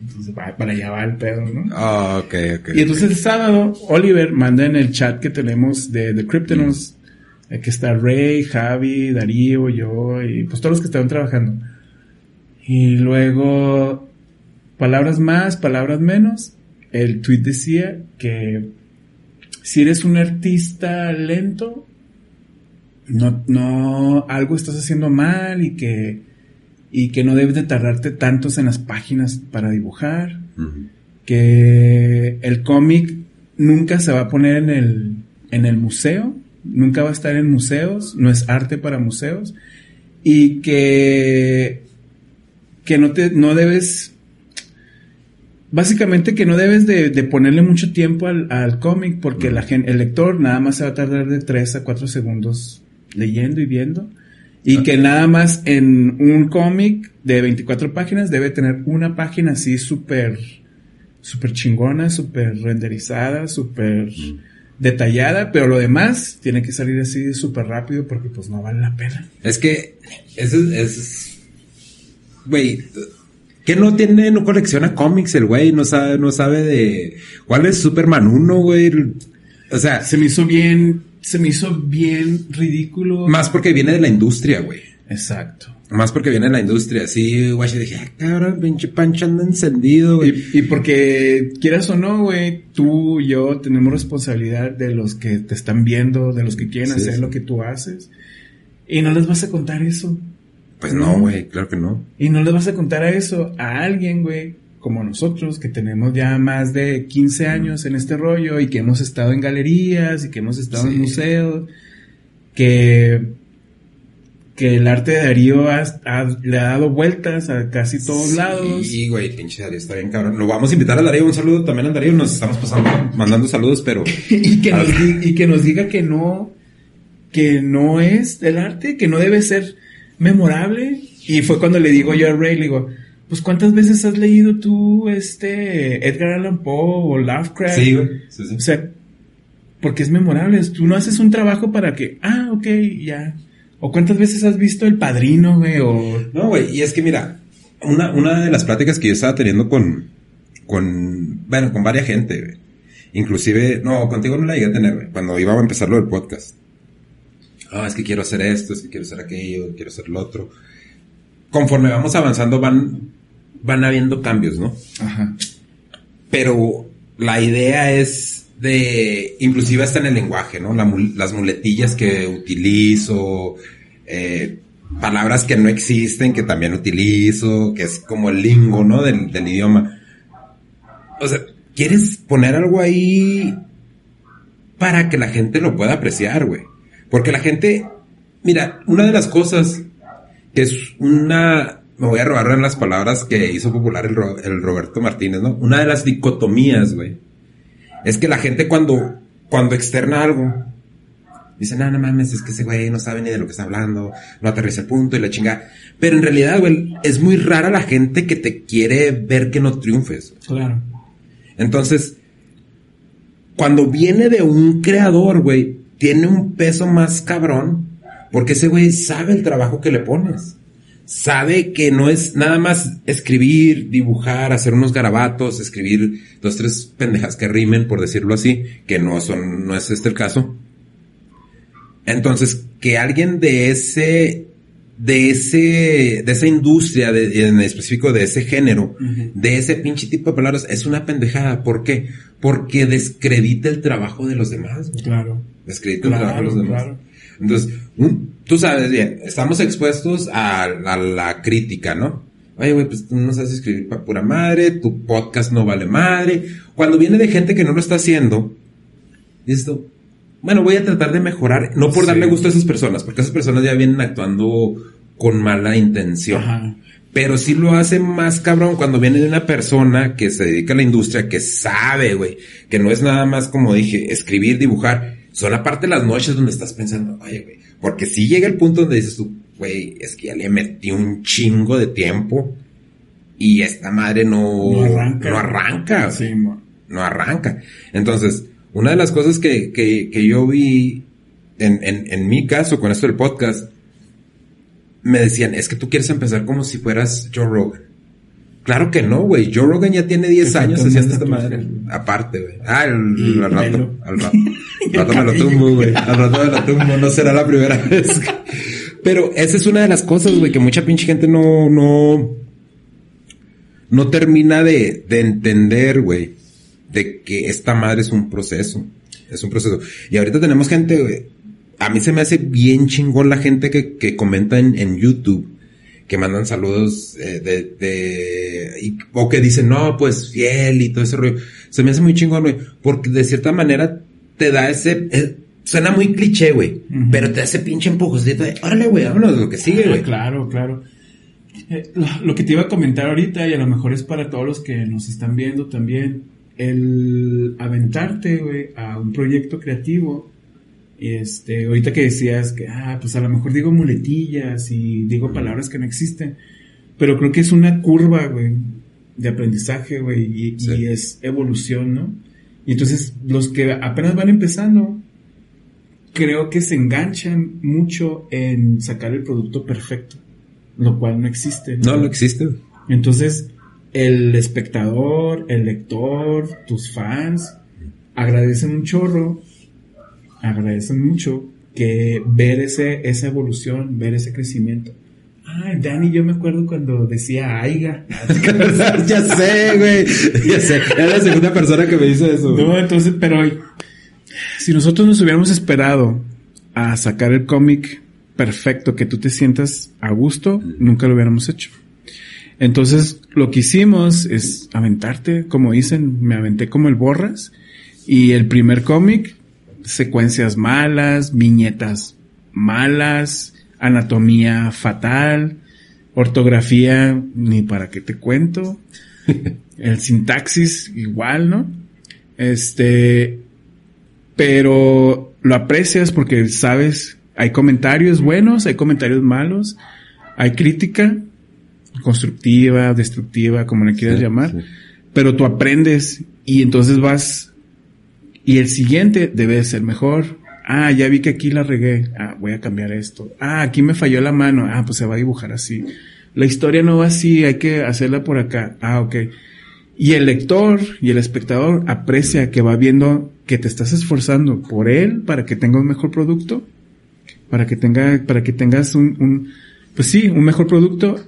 Entonces, para allá va el pedo, ¿no? Ah, ok, ok. Y entonces el sábado, Oliver manda en el chat que tenemos de, de Cryptonos, eh, que está Ray, Javi, Darío, yo, y pues todos los que estaban trabajando. Y luego, palabras más, palabras menos, el tweet decía que si eres un artista lento, no, no, algo estás haciendo mal y que, y que no debes de tardarte tantos en las páginas para dibujar que el cómic nunca se va a poner en el, en el museo, nunca va a estar en museos, no es arte para museos, y que, que no te, no debes, básicamente que no debes de, de ponerle mucho tiempo al, al cómic porque la el lector nada más se va a tardar de 3 a 4 segundos leyendo y viendo. Y que nada más en un cómic de 24 páginas debe tener una página así súper, súper chingona, súper renderizada, súper detallada, pero lo demás tiene que salir así súper rápido porque pues no vale la pena. Es que, eso es, es- güey, que no tiene, no colecciona cómics el güey, no sabe, no sabe de, ¿cuál es Superman 1, güey? O sea, Se me hizo bien, se me hizo bien ridículo. más porque viene de la industria, güey. Exacto. Más porque viene de la industria, sí, güey, yo dije, ah, cabrón, pinche pancho anda encendido, güey. Y, y porque quieras o no, güey, tú y yo tenemos responsabilidad de los que te están viendo, de los que quieren Sí, hacer sí. lo que tú haces. Y no les vas a contar eso. Pues no, güey, claro que no. Y no les vas a contar a eso a alguien, güey, como nosotros, que tenemos ya más de 15 años en este rollo y que hemos estado en galerías y que hemos estado Sí. en museos, que, que el arte de Darío ha- ha- le ha dado vueltas a casi todos lados. Sí, güey, pinche Darío está bien cabrón. Lo vamos a invitar a Darío, un saludo también a Darío, nos estamos pasando, mandando saludos, pero... y que nos, ver. di- y que nos diga que no que no es el arte que no debe ser memorable y fue cuando le digo yo a Ray le digo pues cuántas veces has leído tú este Edgar Allan Poe o Lovecraft Sí, güey, sí, sí. o sea porque es memorable tú no haces un trabajo para que ah ok ya o cuántas veces has visto El Padrino güey o No, güey, y es que mira, una, una de las pláticas que yo estaba teniendo con, con, bueno, con varias gente, güey. Inclusive, no, contigo no la llegué a tener, güey, cuando iba a empezar lo del podcast. Ah, es que quiero hacer esto, es que quiero hacer aquello, quiero hacer lo otro. Conforme vamos avanzando van, van habiendo cambios, ¿no? ajá Pero la idea es de, inclusive hasta en el lenguaje, ¿no? La las muletillas que utilizo, eh, palabras que no existen, que también utilizo, que es como el lingo, ¿no? Del, del idioma. O sea, ¿quieres poner algo ahí para que la gente lo pueda apreciar, güey? Porque la gente, mira, una de las cosas que es una, me voy a robar en las palabras que hizo popular el, Ro- el Roberto Martínez, ¿no? Una de las dicotomías, güey, es que la gente cuando, cuando externa algo, dice, no, no mames, es que ese güey no sabe ni de lo que está hablando, no aterriza el punto y la chinga. Pero en realidad, güey, es muy rara la gente que te quiere ver que no triunfes. claro Entonces, cuando viene de un creador, güey, tiene un peso más cabrón, porque ese güey sabe el trabajo que le pones. Sabe que no es nada más escribir, dibujar, hacer unos garabatos, escribir dos, tres pendejas que rimen, por decirlo así, que no son, no es este el caso. Entonces, que alguien de ese, de ese, de esa industria, de- en específico de ese género, de ese pinche tipo de palabras, es una pendejada. ¿Por qué? Porque descredita el trabajo de los demás. güey. claro Descredita el trabajo de los demás. claro. Entonces, un- tú sabes bien, estamos expuestos a, a la crítica, ¿no? Oye, güey, pues tú no sabes escribir para pura madre, tu podcast no vale madre. Cuando viene de gente que no lo está haciendo, dices tú, bueno, voy a tratar de mejorar, no por Sí. darle gusto a esas personas, porque esas personas ya vienen actuando con mala intención. Ajá. Pero sí lo hace más cabrón cuando viene de una persona que se dedica a la industria, que sabe, güey, que no es nada más como dije, escribir, dibujar. Son aparte las noches donde estás pensando, oye, güey, porque si llega el punto donde dices tú, güey, es que ya le metí un chingo de tiempo y esta madre no, No arranca. no arranca, Sí, no arranca. Entonces, una de las cosas que, que, que yo vi en, en, en mi caso con esto del podcast, me decían, es que tú quieres empezar como si fueras Joe Rogan. Claro que no, güey. Joe Rogan ya tiene 10 años haciendo esta madre. Aparte, güey. Ah, el, al rato. Al rato. Al rato me lo tumbo, güey. Al rato me lo tumbo. No será la primera vez. Pero esa es una de las cosas, güey, que mucha pinche gente no, no, no termina de, de entender, güey. De que esta madre es un proceso. Es un proceso. Y ahorita tenemos gente, güey. A mí se me hace bien chingón la gente que, que comenta en, en YouTube que mandan saludos eh, de, de o que dicen, no, pues fiel y todo ese rollo. Se me hace muy chingón, güey, porque de cierta manera te da ese, eh, suena muy cliché, güey, pero te ese pinche empujocito de, órale, güey, vámonos, lo que sigue, güey. claro, claro. Eh, lo, que te iba a comentar ahorita, y a lo mejor es para todos los que nos están viendo también, el aventarte, güey, a un proyecto creativo y este, ahorita que decías que, ah, pues a lo mejor digo muletillas y digo palabras que no existen, pero creo que es una curva, güey, de aprendizaje, güey, y, es evolución, ¿no? Y entonces los que apenas van empezando, creo que se enganchan mucho en sacar el producto perfecto, lo cual no existe. No, no, existe. Entonces, el espectador, el lector, tus fans, agradecen un chorro agradecen mucho que ver ese, esa evolución, ver ese crecimiento. Ay, Dani, yo me acuerdo cuando decía Aiga. ya sé, güey. Ya sé. Era la segunda persona que me dice eso. No, entonces, pero si nosotros nos hubiéramos esperado a sacar el cómic perfecto, que tú te sientas a gusto, nunca lo hubiéramos hecho. Entonces, lo que hicimos es aventarte, como dicen, me aventé como el borras. Y el primer cómic secuencias malas, viñetas malas, anatomía fatal, ortografía ni para qué te cuento, el sintaxis igual, ¿no? Este, pero lo aprecias porque sabes, hay comentarios buenos, hay comentarios malos, hay crítica constructiva, destructiva, como le quieras llamar, pero tú aprendes y entonces vas y el siguiente debe ser mejor. Ah, ya vi que aquí la regué. Ah, voy a cambiar esto. Ah, aquí me falló la mano. Ah, pues se va a dibujar así. La historia no va así, hay que hacerla por acá. Ah, ok. Y el lector y el espectador aprecia que va viendo que te estás esforzando por él para que tenga un mejor producto, para que tenga, para que tengas un, un pues sí, un mejor producto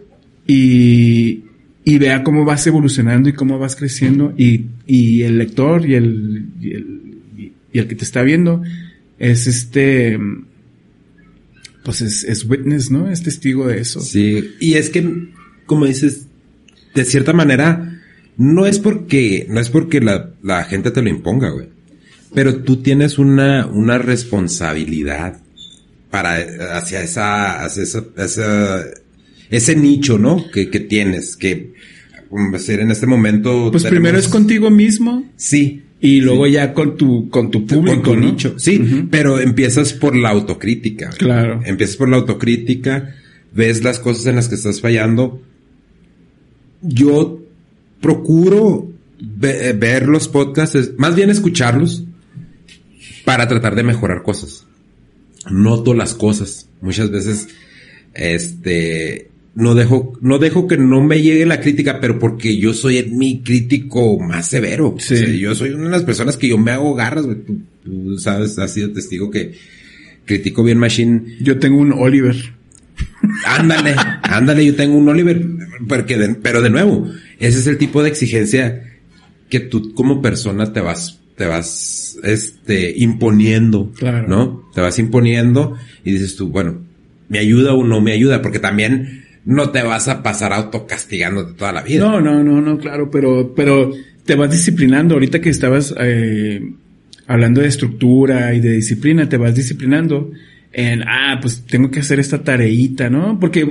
y, y vea cómo vas evolucionando y cómo vas creciendo y, y el lector y el, y el y el que te está viendo es este, pues es, es witness, ¿no? Es testigo de eso. Sí, y es que, como dices, de cierta manera, no es porque, no es porque la, la gente te lo imponga, güey. Pero tú tienes una, una responsabilidad para, hacia esa, hacia esa, esa ese nicho, ¿no? Que, que tienes, que, como decir, en este momento. Pues primero es contigo mismo. Sí. Y luego ya con tu, con tu público, con nicho. Sí, pero empiezas por la autocrítica. Claro. Empiezas por la autocrítica, ves las cosas en las que estás fallando. Yo procuro ver los podcasts, más bien escucharlos para tratar de mejorar cosas. Noto las cosas. Muchas veces, este, no dejo, no dejo que no me llegue la crítica, pero porque yo soy mi crítico más severo. Sí. yo soy una de las personas que yo me hago garras, Tú, sabes, has sido testigo que critico bien Machine. Yo tengo un Oliver. Ándale, ándale, yo tengo un Oliver. Porque pero de nuevo, ese es el tipo de exigencia que tú como persona te vas, te vas, este, imponiendo. Claro. ¿No? Te vas imponiendo y dices tú, bueno, me ayuda o no me ayuda, porque también no te vas a pasar autocastigándote toda la vida. No, no, no, no, claro, pero, pero te vas disciplinando. Ahorita que estabas eh, hablando de estructura y de disciplina, te vas disciplinando en, ah, pues tengo que hacer esta tareita, ¿no? Porque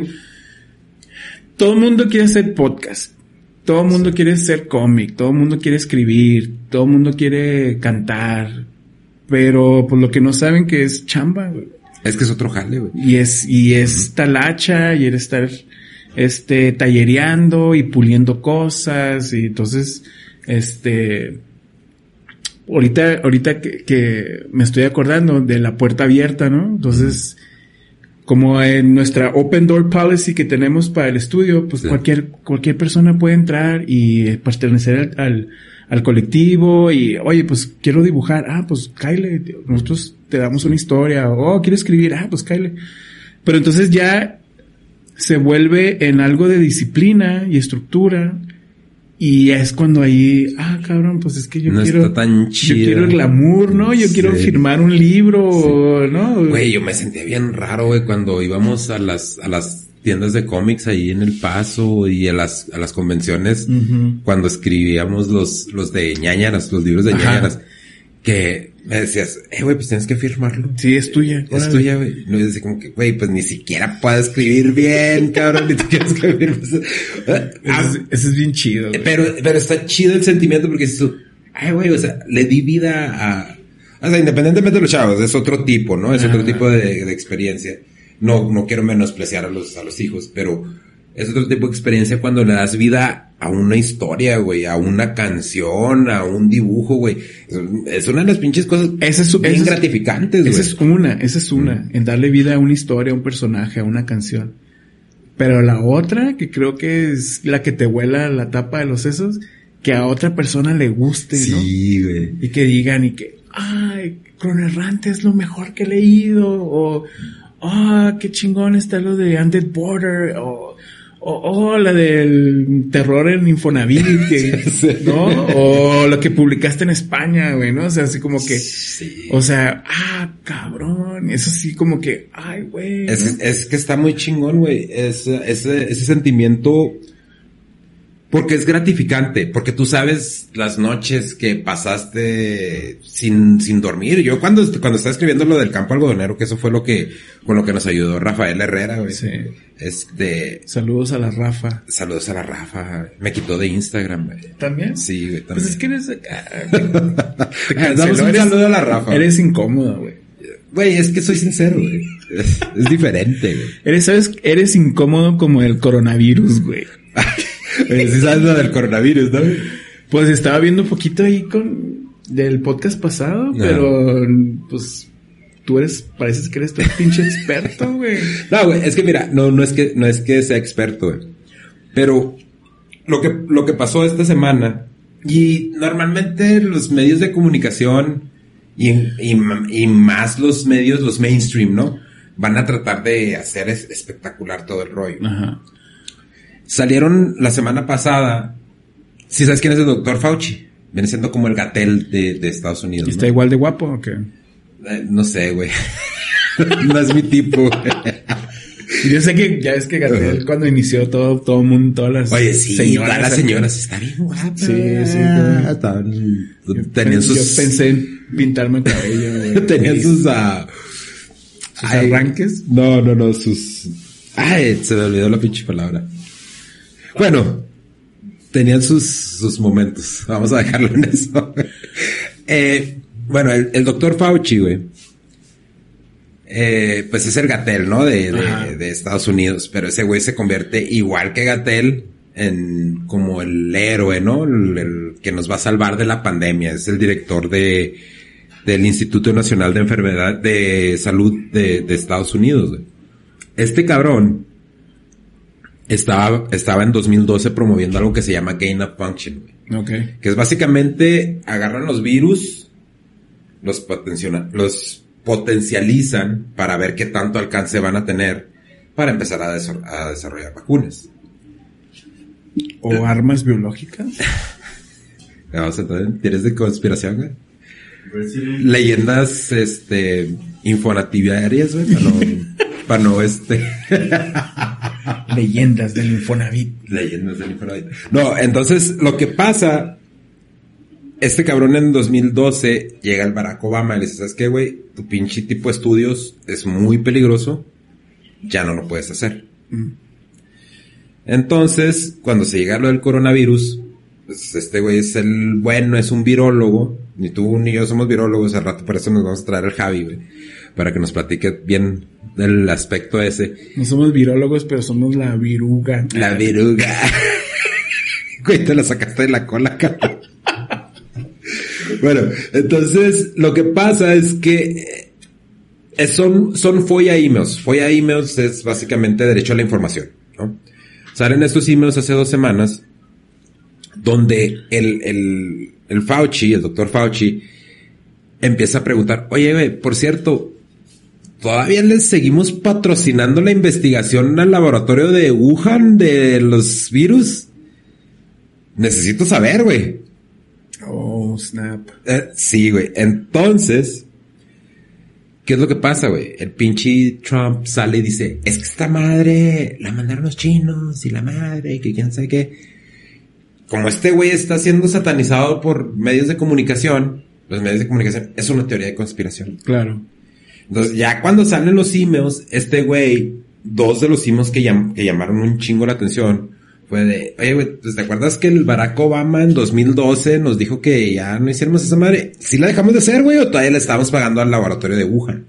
todo el mundo quiere hacer podcast. Todo el mundo quiere ser cómic, todo el mundo quiere escribir, todo el mundo quiere cantar, pero pues lo que no saben que es chamba, güey. Es que es otro jale, güey. Y es, y es talacha, y eres estar, este, tallereando y puliendo cosas, y entonces, este, ahorita, ahorita que, que, me estoy acordando de la puerta abierta, ¿no? Entonces, como en nuestra open door policy que tenemos para el estudio, pues Sí. cualquier, cualquier persona puede entrar y pertenecer al, al, al colectivo y, oye, pues quiero dibujar, ah, pues Kyle, nosotros te damos una historia, oh, quiero escribir, ah, pues Kyle. Pero entonces ya se vuelve en algo de disciplina y estructura y es cuando ahí, ah, cabrón, pues es que yo No quiero, está tan yo quiero el glamour, ¿no? Yo quiero firmar un libro, ¿no? Güey, yo me sentía bien raro, güey, cuando íbamos a las, a las tiendas de cómics ahí en El Paso y a las, a las convenciones, cuando escribíamos los, los de ñañaras, los libros de Ajá. ñañaras, que me decías, eh, güey, pues tienes que firmarlo. Sí, es tuya. Es órale. tuya, güey. No, yo decía como que, güey, pues ni siquiera puedo escribir bien, cabrón, ni te quieres escribir. pues, ah, Ese es, bien chido. güey. pero, pero está chido el sentimiento porque dices tú, ay, güey, o sea, le di vida a, o sea, independientemente de los chavos, es otro tipo, ¿no? Es otro tipo de, de experiencia. No, no quiero menospreciar a los, a los hijos, pero es otro tipo de experiencia cuando le das vida a una historia, güey, a una canción, a un dibujo, güey. Es- una de las pinches cosas Esa es, bien esa es- gratificantes, güey. Esa es una, esa es una, en darle vida a una historia, a un personaje, a una canción. Pero la otra, que creo que es la que te vuela la tapa de los sesos, que a otra persona le guste, ¿no? Sí, güey. Y que digan y que, ay, Cronerrante es lo mejor que he leído, o, ah, qué chingón está lo de Undead Border, o, o, oh, la del terror en Infonavit, que, Sí. ¿no? O lo que publicaste en España, güey, ¿no? O sea, así como que, Sí. o sea, ah, cabrón, eso sí como que, ay, güey. es que está muy chingón, güey. Ese, ese, ese sentimiento. Porque es gratificante, porque tú sabes las noches que pasaste sin, sin dormir. Yo cuando, cuando estaba escribiendo lo del campo algodonero, que eso fue lo que, con lo que nos ayudó Rafael Herrera, güey. Sí. Este, Saludos a la Rafa. saludos a la Rafa. Me quitó de Instagram, güey. ¿También? Sí, güey, Pues también. es que eres acá. Damos un saludo a la Rafa. Eres incómodo, güey. Güey, es que soy sincero, güey. Es, es diferente, güey. Eres, ¿sabes? Eres incómodo como el coronavirus, güey. Oye, sí sabes lo del coronavirus, ¿no? Pues estaba viendo un poquito ahí con del podcast pasado, pero pues tú eres, pareces que eres todo pinche experto, güey. No, güey, es que mira, no, no es que, no es que sea experto, güey. Pero lo que, lo que pasó esta semana, y normalmente los medios de comunicación, y, y, y más los medios, los mainstream, ¿no? Van a tratar de hacer es- espectacular todo el rollo. Ajá. Salieron la semana pasada, si sabes quién es el doctor Fauci, viene siendo como el gatel de, de Estados Unidos. ¿Y ¿no? está igual de guapo o qué? Eh, no sé, güey. no es mi tipo. Yo sé que ya es que Gatel cuando inició todo, todo el mundo, todas las Oye, sí, señoras. todas las señoras está bien guapa. Sí, sí, güey. Estaban- Yo tenían pen- sus, Yo pensé en pintarme el cabello, tenían sus, ah, sus ay, arranques. No, no, no, sus, ay, se me olvidó la pinche palabra. Bueno, tenían sus, sus momentos. Vamos a dejarlo en eso. eh, bueno, el, el doctor Fauci, güey. Eh, pues es el Gatel, ¿no? De, de, de Estados Unidos. Pero ese güey se convierte igual que Gatel en como el héroe, ¿no? El, el que nos va a salvar de la pandemia. Es el director de, del Instituto Nacional de Enfermedad de Salud de, de Estados Unidos, güey. Este cabrón estaba, estaba en 2012 promoviendo algo que se llama Gain of Function, güey. Ok. Que es básicamente agarran los virus, los, potenciona- los potencializan para ver qué tanto alcance van a tener para empezar a, desa- a desarrollar vacunas. O armas biológicas. Vamos a ¿Tienes de conspiración, güey? Leyendas, este, infonativiarias, güey, para no, para no, este, Leyendas del Infonavit. leyendas del Infonavit. No, entonces, lo que pasa, este cabrón en 2012 llega el Barack Obama y le dice, ¿sabes qué, güey? Tu pinche tipo de estudios es muy peligroso, ya no lo puedes hacer. Mm. Entonces, cuando se llega lo del coronavirus, pues este güey es el bueno, es un virólogo, ni tú ni yo somos virólogos, al rato por eso nos vamos a traer al Javi, güey, para que nos platique bien del aspecto ese. No somos virólogos, pero somos la viruga. La viruga. Güey, te la sacaste de la cola, cabrón. bueno, entonces lo que pasa es que eh, es- son, son FOIA emails. FOIA emails es básicamente derecho a la información, ¿no? Salen estos emails hace dos semanas donde el, el, el Fauci, el doctor Fauci, empieza a preguntar, oye, güey, por cierto, ¿todavía les seguimos patrocinando la investigación al laboratorio de Wuhan de los virus? Necesito saber, güey. Oh, snap. Eh, sí, güey. Entonces, ¿qué es lo que pasa, güey? El pinche Trump sale y dice, es que esta madre la mandaron los chinos y la madre, que quién sabe qué. Como este güey está siendo satanizado por medios de comunicación, los medios de comunicación, es una teoría de conspiración. Claro. Entonces, ya cuando salen los emails, este güey, dos de los emails que, llam- que llamaron un chingo la atención, fue de, oye, güey, pues, ¿te acuerdas que el Barack Obama en 2012 nos dijo que ya no hiciéramos esa madre? ¿Sí la dejamos de hacer, güey, o todavía le estábamos pagando al laboratorio de Wuhan?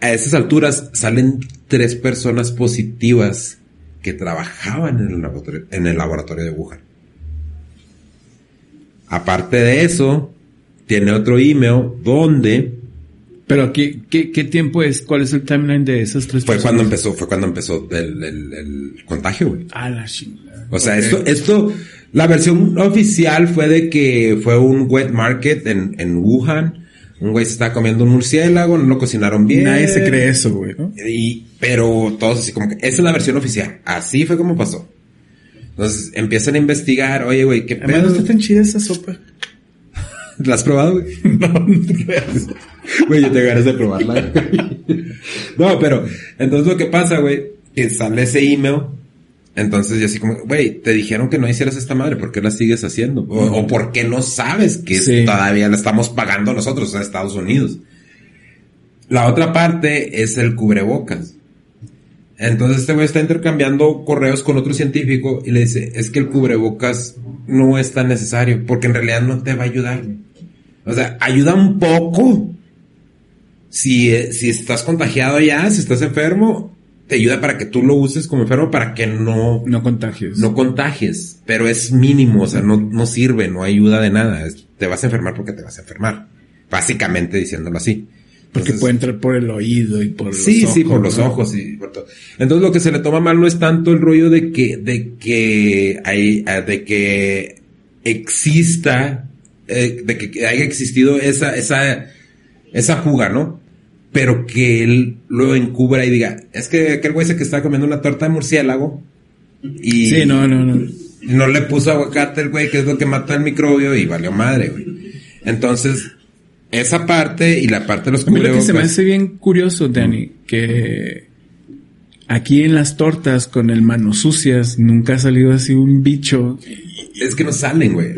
A esas alturas salen tres personas positivas que trabajaban en el laboratorio de Wuhan. Aparte de eso, tiene otro email donde Pero ¿qué, qué, qué tiempo es? ¿Cuál es el timeline de esas tres Fue personas? cuando empezó, fue cuando empezó el, el- el contagio, güey. Ah, la chingada. O sea, esto, esto, la versión oficial fue de que fue un wet market en, en Wuhan. Un güey se estaba comiendo un murciélago, no lo cocinaron bien. Nadie se cree eso, güey, ¿no? Y, pero todos así como que, esa es la versión oficial. Así fue como pasó. Entonces empiezan a investigar, oye, güey, ¿qué Además, no está tan chida esa sopa. ¿La has probado, güey? no, no te creas. Güey, yo te ganas de probarla. no, pero, entonces lo que pasa, güey, que sale ese email. Entonces yo así como, güey, te dijeron que no hicieras esta madre, ¿por qué la sigues haciendo? O, o por qué no sabes que Sí. todavía la estamos pagando nosotros en Estados Unidos. La otra parte es el cubrebocas. Entonces este güey está intercambiando correos con otro científico y le dice, es que el cubrebocas no es tan necesario, porque en realidad no te va a ayudar. O sea, ayuda un poco. Si, eh, si estás contagiado ya, si estás enfermo, te ayuda para que tú lo uses como enfermo para que no, No contagios. no contagies. Pero es mínimo, o sea, no, no sirve, no ayuda de nada. Es- te vas a enfermar porque te vas a enfermar. Básicamente diciéndolo así. Porque Entonces- puede entrar por el oído y por los Sí, ojos. sí, por los ojos y por todo. Entonces lo que se le toma mal no es tanto el rollo de que, de que hay, eh, de que exista, eh, de que haya existido esa, esa, esa fuga, ¿no? Pero que él lo encubra y diga, es que aquel güey se que estaba comiendo una torta de murciélago y Sí, no, no, no. no le puso aguacate el güey, que es lo que mata el microbio y valió madre, güey. Entonces, esa parte y la parte de los mí lo que se me cubrebocas- hace bien curioso, Dani, que aquí en las tortas con el manos sucias nunca ha salido así un bicho. Es que no salen, güey.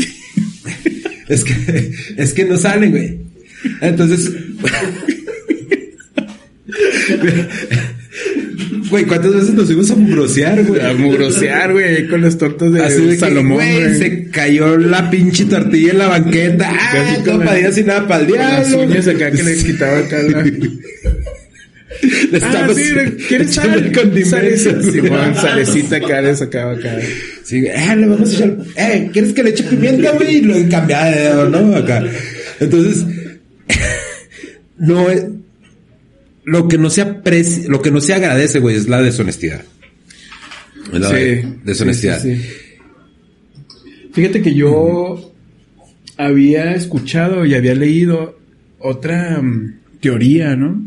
es que, es que no salen, güey. Entonces, güey, ¿cuántas veces nos fuimos a mugrosear, güey? A mugrosear, güey, con las tortas de Así de que, Salomón, güey, güey. se cayó la pinche tortilla en la banqueta. Ah, Casi todo con la- para día sin nada para el Con las diablo. uñas acá que le quitaba acá la... Le Ah, sí, ¿quieres sal? condimento. Simón, salecita acá, le sacaba acá. Sí, eh, le vamos a echar, eh, ¿quieres que le eche pimienta, güey? Y lo cambiaba de dedo, ¿no? Acá. Entonces, no es, lo que no se aprecia, lo que no se agradece, güey, es la deshonestidad. Es la Sí, deshonestidad. sí. Fíjate que yo había escuchado y había leído otra mm, teoría, ¿no?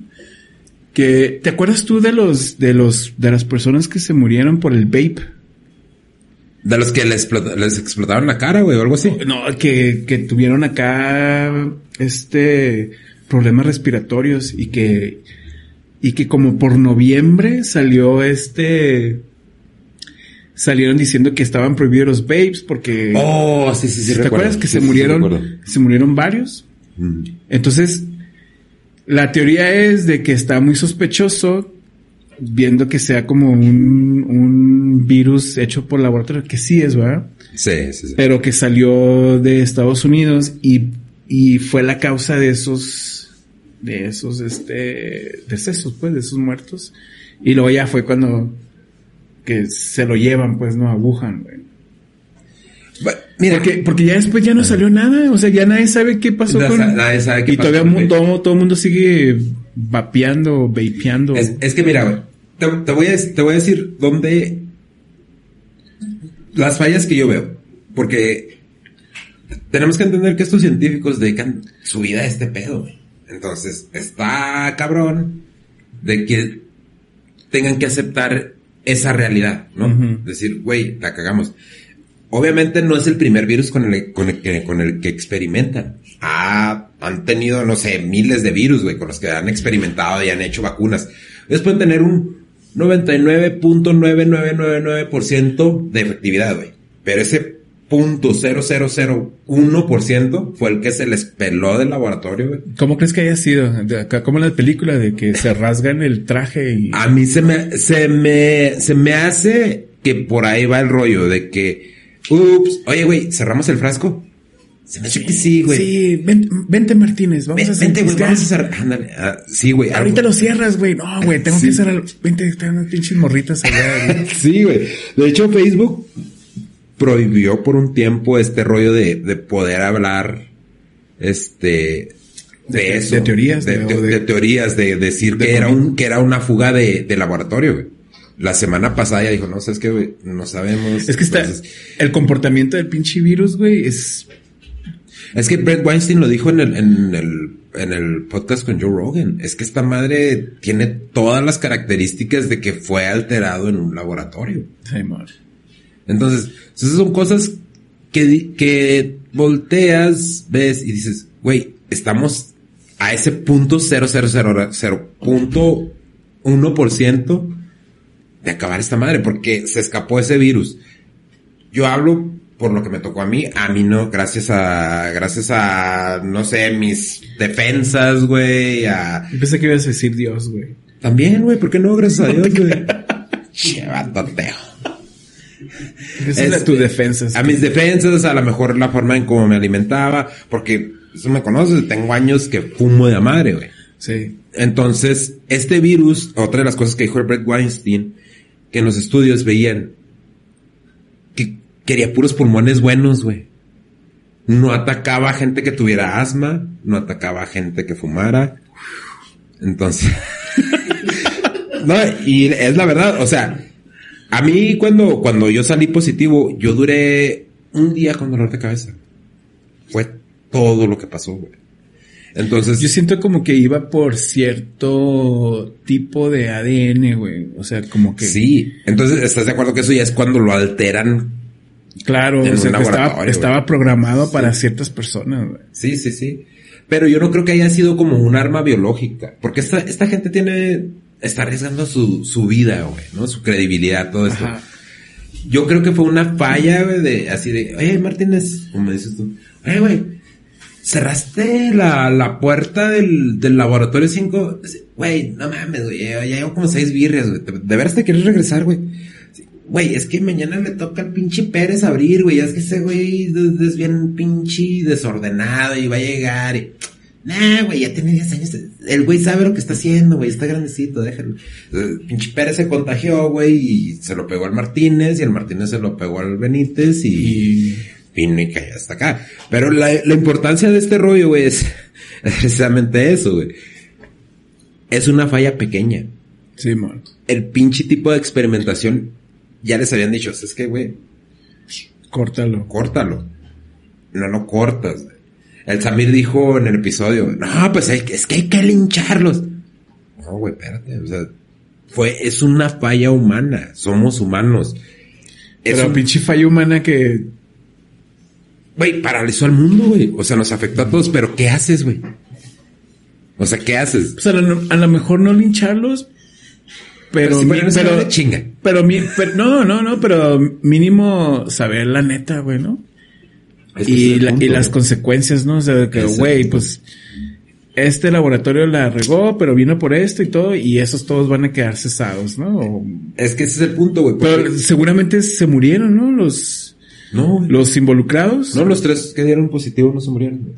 Que ¿te acuerdas tú de los de los de las personas que se murieron por el vape? De los que les, les explotaron la cara, güey, o algo así. No, que, que tuvieron acá este problemas respiratorios y que y que como por noviembre salió este salieron diciendo que estaban prohibidos los vapes porque Oh, sí, sí, sí. ¿te recuerdo. acuerdas que Sí, se sí, murieron se murieron varios? Mm. Entonces la teoría es de que está muy sospechoso viendo que sea como un, un virus hecho por laboratorio que sí es, ¿verdad? Sí, sí, sí. pero que salió de Estados Unidos y, y fue la causa de esos, de esos, este, decesos, pues, de esos muertos. Y luego ya fue cuando que se lo llevan, pues, no, a Wuhan, güey. Mira, porque, porque ya después ya no salió nada, o sea, ya nadie sabe qué pasó Na- con... nadie sabe qué y pasó todavía con todo, todo el mundo sigue vapeando, vapeando. Es, es que mira, güey, te, te voy a, te voy a decir dónde las fallas que yo veo. Porque tenemos que entender que estos científicos dedican su vida a este pedo, güey. Entonces, está cabrón de que tengan que aceptar esa realidad, ¿no? Decir, güey, la cagamos. Obviamente no es el primer virus con el, con el, que, con el que experimentan. Ah, han tenido, no sé, miles de virus, güey, con los que han experimentado y han hecho vacunas. Ellos pueden tener un 99.9999% de efectividad, güey. Pero ese punto 0001% fue el que se les peló del laboratorio, güey. ¿Cómo crees que haya sido? Como en la película de que se rasgan el traje y... A mí se me, se me, se me hace que por ahí va el rollo de que, ups, oye, güey, cerramos el frasco. Se me hace que sí, güey. Sí, ven- vente Martínez, vamos Ven- a hacer Vente, güey, vamos a cerrar. Ándale, ah, sí, güey. Ahorita algo- lo cierras, güey. No, güey, tengo Sí. que cerrar. Vente, están unas pinches morritas allá. güey. Sí, güey. De hecho, Facebook prohibió por un tiempo este rollo de, de poder hablar, este, de, De- eso. de teorías, De, de- teorías, de decir de que era un, que era una fuga de, de laboratorio, güey. La semana pasada ya dijo, no, sabes que, güey, no sabemos. Es que está... Entonces, El comportamiento del pinche virus, güey, es... es que Brett Weinstein lo dijo en el, en el, en el podcast con Joe Rogan. Es que esta madre tiene todas las características de que fue alterado en un laboratorio. Madre. Entonces, esas son cosas que, que volteas, ves y dices, güey, estamos a ese punto cero cero cero cero punto uno por ciento de acabar esta madre, porque se escapó ese virus. Yo hablo por lo que me tocó a mí, a mí no, gracias a, gracias a, no sé, mis defensas, güey, a, Yo pensé que ibas a decir Dios, güey. también, güey, ¿por qué no? Gracias a Dios, güey. Che. Esa es la- Es- tu defensa. A mis defensas, a lo mejor la forma en cómo me alimentaba, porque eso me conoces, tengo años que fumo de madre, güey. Sí. Entonces, este virus, otra de las cosas que dijo el Brett Weinstein, que en los estudios veían que quería puros pulmones buenos, güey. No atacaba a gente que tuviera asma, no atacaba a gente que fumara. Entonces, no, y es la verdad, o sea, a mí cuando, cuando yo salí positivo, yo duré un día con dolor de cabeza. Fue todo lo que pasó, güey. Entonces, Yo siento como que iba por cierto tipo de ADN, güey. O sea, como que... sí. Entonces, ¿estás de acuerdo que eso ya es cuando lo alteran? Claro, o sea, que estaba, estaba programado para ciertas personas, güey. Sí, sí, sí. Pero yo no creo que haya sido como un arma biológica. Porque esta, esta gente tiene, está arriesgando su, su vida, güey, ¿no? Su credibilidad, todo esto. Ajá. Yo creo que fue una falla, güey, de, así de, oye, Martínez, como dices tú, oye, güey, cerraste la, la puerta del, del laboratorio 5, güey, no mames, güey, ya, llevo como seis birrias, güey, ¿de veras te quieres regresar, güey? Güey, es que mañana le toca al pinche Pérez abrir, güey, es que ese güey es bien pinche desordenado y va a llegar y... Nah, güey, ya tiene 10 años. El güey sabe lo que está haciendo, güey. Está grandecito, déjalo. El pinche Pérez se contagió, güey, y se lo pegó al Martínez, y el Martínez se lo pegó al Benítez, y vino y cayó hasta acá. Pero la, la importancia de este rollo, güey, es, es precisamente eso, güey. Es una falla pequeña. Sí, man. El pinche tipo de experimentación, ya les habían dicho, es que, güey, Córtalo. córtalo. No lo cortas. güey. El Samir dijo en el episodio, no, pues hay es que hay que lincharlos. No, güey, espérate, o sea, fue, es una falla humana, somos humanos. Es Pero un- pinche falla humana que... Güey, paralizó al mundo, güey. O sea, nos afectó a todos, pero ¿qué haces, güey? O sea, ¿qué haces? Pues a lo, a lo mejor no lincharlos, pero... si mi- pero, chinga. pero, mi- pero- no, no, no, pero mínimo saber la neta, güey, ¿no? Y, es el la- punto, y las güey. consecuencias, ¿no? O sea, de que, Ese güey, pues este laboratorio la regó, pero vino por esto y todo, y esos todos van a quedar cesados, ¿no? O- Es que ese es el punto, güey. porque- pero seguramente se murieron, ¿no? Los, no, los involucrados. No, los tres que dieron positivo no se murieron. güey.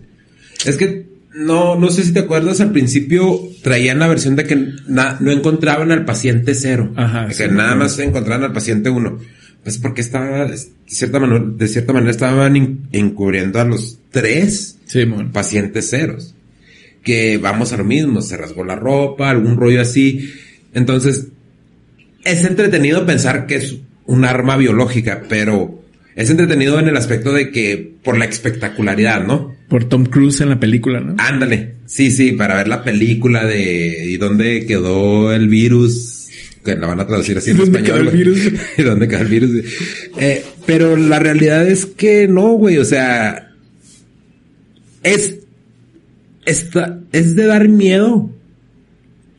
Es que no, no sé si te acuerdas, al principio traían la versión de que no encontraban al paciente cero. Ajá, De que nada acuerdo. más encontraban al paciente uno. Pues porque estaba, de cierta manera, de cierta manera estaban encubriendo a los tres Sí, pacientes ceros. Que vamos a lo mismo, se rasgó la ropa, algún rollo así. Entonces, es entretenido pensar que es un arma biológica, pero es entretenido en el aspecto de que por la espectacularidad, ¿no? Por Tom Cruise en la película, ¿no? Ándale. Sí, sí, para ver la película de y dónde quedó el virus, que la van a traducir así en ¿Dónde español. el virus? ¿Y dónde quedó el virus? Eh, pero la realidad es que no, güey, o sea, es, esta, es de dar miedo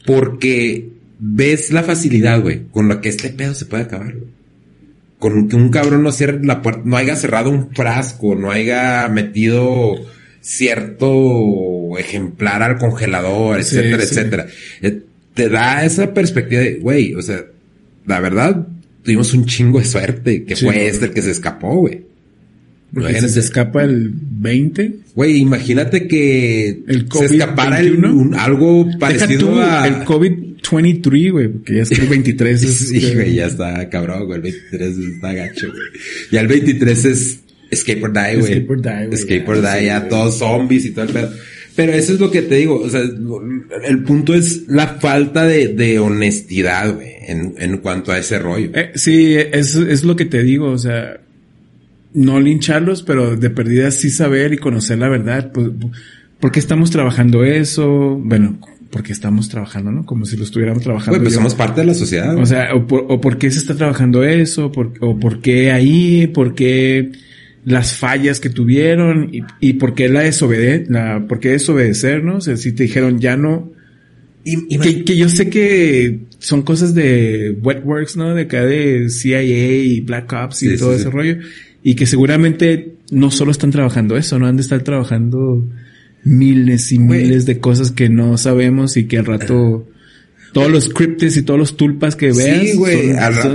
porque ves la facilidad, güey, con la que este pedo se puede acabar, güey. Con que un cabrón no cierre la puerta, no haya cerrado un frasco, no haya metido cierto ejemplar al congelador, Sí, etcétera, sí. etcétera. Te da esa perspectiva de, güey, o sea, la verdad, tuvimos un chingo de suerte, que Sí. fue este el que se escapó, güey. Porque Imagínate. se escapa el 20. Güey, imagínate que El se escapara el- COVID-21. un- algo parecido tú a... el COVID-23, güey, porque ya es que el 23 es... Sí, güey, ya está cabrón, güey. El 23 está gacho, güey. Ya el 23 es Escape or Die, güey. Escape or Die, güey, Escape or Die, sí, ya güey. todos zombies y todo el pedo. Pero eso es lo que te digo, o sea, el punto es la falta de, de honestidad, güey, en, en cuanto a ese rollo. Eh, sí, es, es lo que te digo, o sea, no lincharlos, pero de perdida sí saber y conocer la verdad. Pues, ¿Por qué estamos trabajando eso? Bueno, porque estamos trabajando, ¿no? Como si lo estuviéramos trabajando. Pues yo. somos parte de la sociedad. O sea, o por, o por qué se está trabajando eso, por, o por qué ahí, por qué las fallas que tuvieron y, y por qué la desobede, la, por qué desobedecer, ¿no? O sea, si te dijeron ya no, Y- y- que, que yo sé que son cosas de Wetworks, ¿no? De acá de CIA y Black Ops y Sí, todo sí, ese sí. rollo. Y que seguramente no solo están trabajando eso, ¿no? Han de estar trabajando miles y Güey. miles de cosas que no sabemos y que al rato todos los cryptes y todos los tulpas que Sí, veas güey,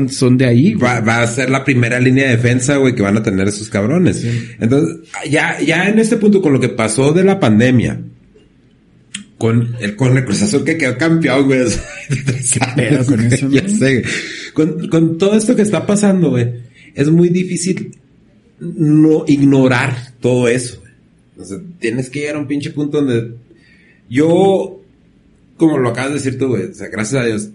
son, de ahí. güey. va, va a ser la primera línea de defensa, güey, que van a tener esos cabrones. Entonces, ya, ya en este punto, con lo que pasó de la pandemia, con el, con el Cruz Azul que quedó campeón, güey. o sea, de tres pedo años, con güey, eso, ya no? sé, güey. Con, con todo esto que está pasando, güey, es muy difícil no ignorar todo eso. güey. O sea, tienes que llegar a un pinche punto donde yo, como lo acabas de decir tú, güey, o sea, gracias a Dios,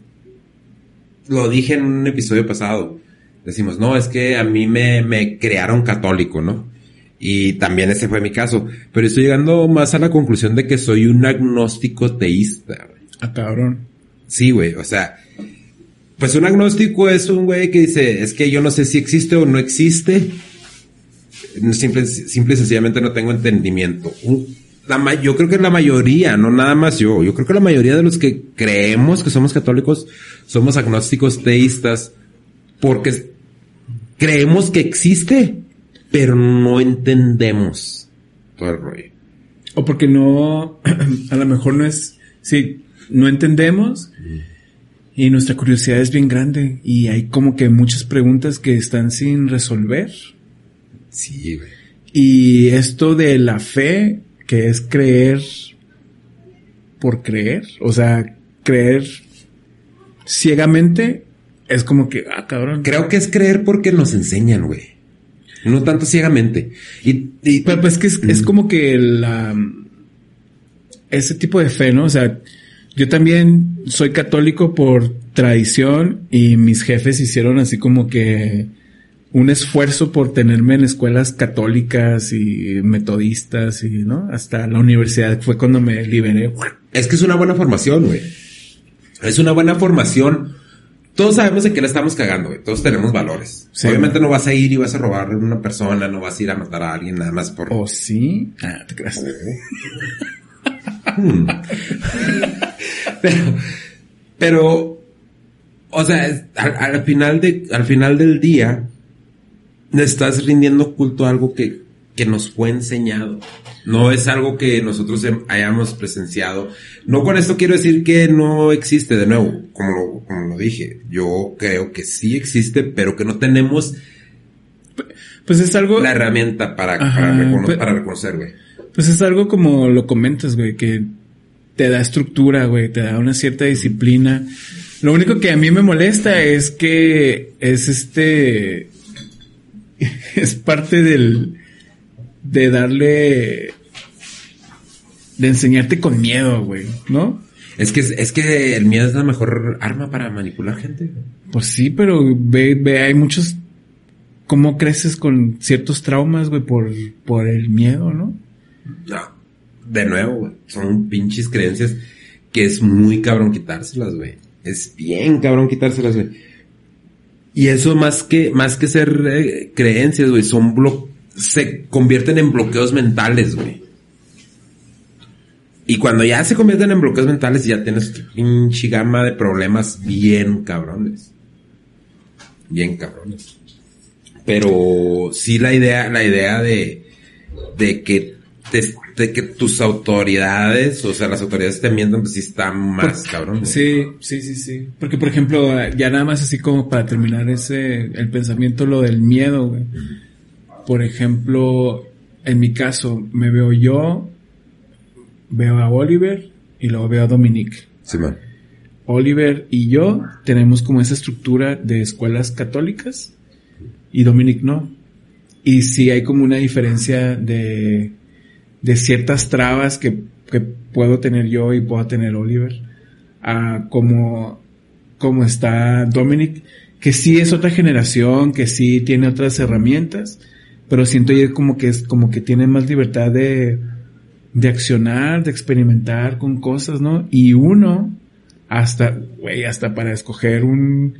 lo dije en un episodio pasado. Decimos, no, es que a mí me, me crearon católico, ¿no? Y también ese fue mi caso. Pero estoy llegando más a la conclusión de que soy un agnóstico teísta, güey. Ah, cabrón. Sí, güey, o sea, pues un agnóstico es un güey que dice, es que yo no sé si existe o no existe. Simple, simple y sencillamente no tengo entendimiento. Un- la yo creo que la mayoría, no nada más yo, yo creo que la mayoría de los que creemos que somos católicos somos agnósticos teístas porque creemos que existe, pero no entendemos todo el rollo. O porque no, a lo mejor no es, sí, no entendemos y nuestra curiosidad es bien grande y hay como que muchas preguntas que están sin resolver. Sí, güey. Y esto de la fe, que es creer por creer, o sea, creer ciegamente, es como que, ah, cabrón. Creo que es creer porque nos enseñan, güey. No tanto ciegamente. Y, y- Pero pues que es, es como que la ese tipo de fe, ¿no? O sea, yo también soy católico por tradición y mis jefes hicieron así como que un esfuerzo por tenerme en escuelas católicas y metodistas y, ¿no? Hasta la universidad fue cuando me liberé. es que es una buena formación, güey. Es una buena formación. Todos sabemos de qué la estamos cagando, güey. Todos tenemos valores. Sí. Obviamente no vas a ir y vas a robar a una persona, no vas a ir a matar a alguien nada más por... ¿O sí? Ah, te creas. Hmm. pero, pero, o sea, al, al final de, al final del día, le estás rindiendo culto a algo que, que nos fue enseñado. No es algo que nosotros hayamos presenciado. No con esto quiero decir que no existe de nuevo, como lo, como lo dije. Yo creo que sí existe, pero que no tenemos Pues es algo... la herramienta para, Ajá, para, recono- pues- para reconocer, güey. Pues es algo como lo comentas, güey, que te da estructura, güey, te da una cierta disciplina. Lo único que a mí me molesta es que es este es parte del, de darle, de enseñarte con miedo, güey, ¿no? Es que, es que el miedo es la mejor arma para manipular gente. Pues sí, pero ve, ve, hay muchos, cómo creces con ciertos traumas, güey, por, por el miedo, ¿no? No, de nuevo, güey, son pinches creencias que es muy cabrón quitárselas, güey. Es bien cabrón quitárselas, güey. Y eso más que, más que ser eh, creencias, güey, son blo se convierten en bloqueos mentales, güey. Y cuando ya se convierten en bloqueos mentales, ya tienes tu pinche gama de problemas bien cabrones. Bien cabrones. Pero sí la idea, la idea de, de que te- de que tus autoridades, o sea, las autoridades te mientan, pues sí está más cabrón. Sí, sí, sí, sí. Porque, por ejemplo, ya nada más así como para terminar ese, el pensamiento, lo del miedo, güey. Por ejemplo, en mi caso, me veo yo, veo a Oliver y luego veo a Dominique. Sí, man. Oliver y yo tenemos como esa estructura de escuelas católicas y Dominic no. Y sí hay como una diferencia de, de ciertas trabas que, que puedo tener yo y puedo tener Oliver a como, como está Dominic, que sí es otra generación, que sí tiene otras herramientas, pero siento yo como que es como que tiene más libertad de, de accionar, de experimentar con cosas, ¿no? Y uno, hasta, güey, hasta para escoger un,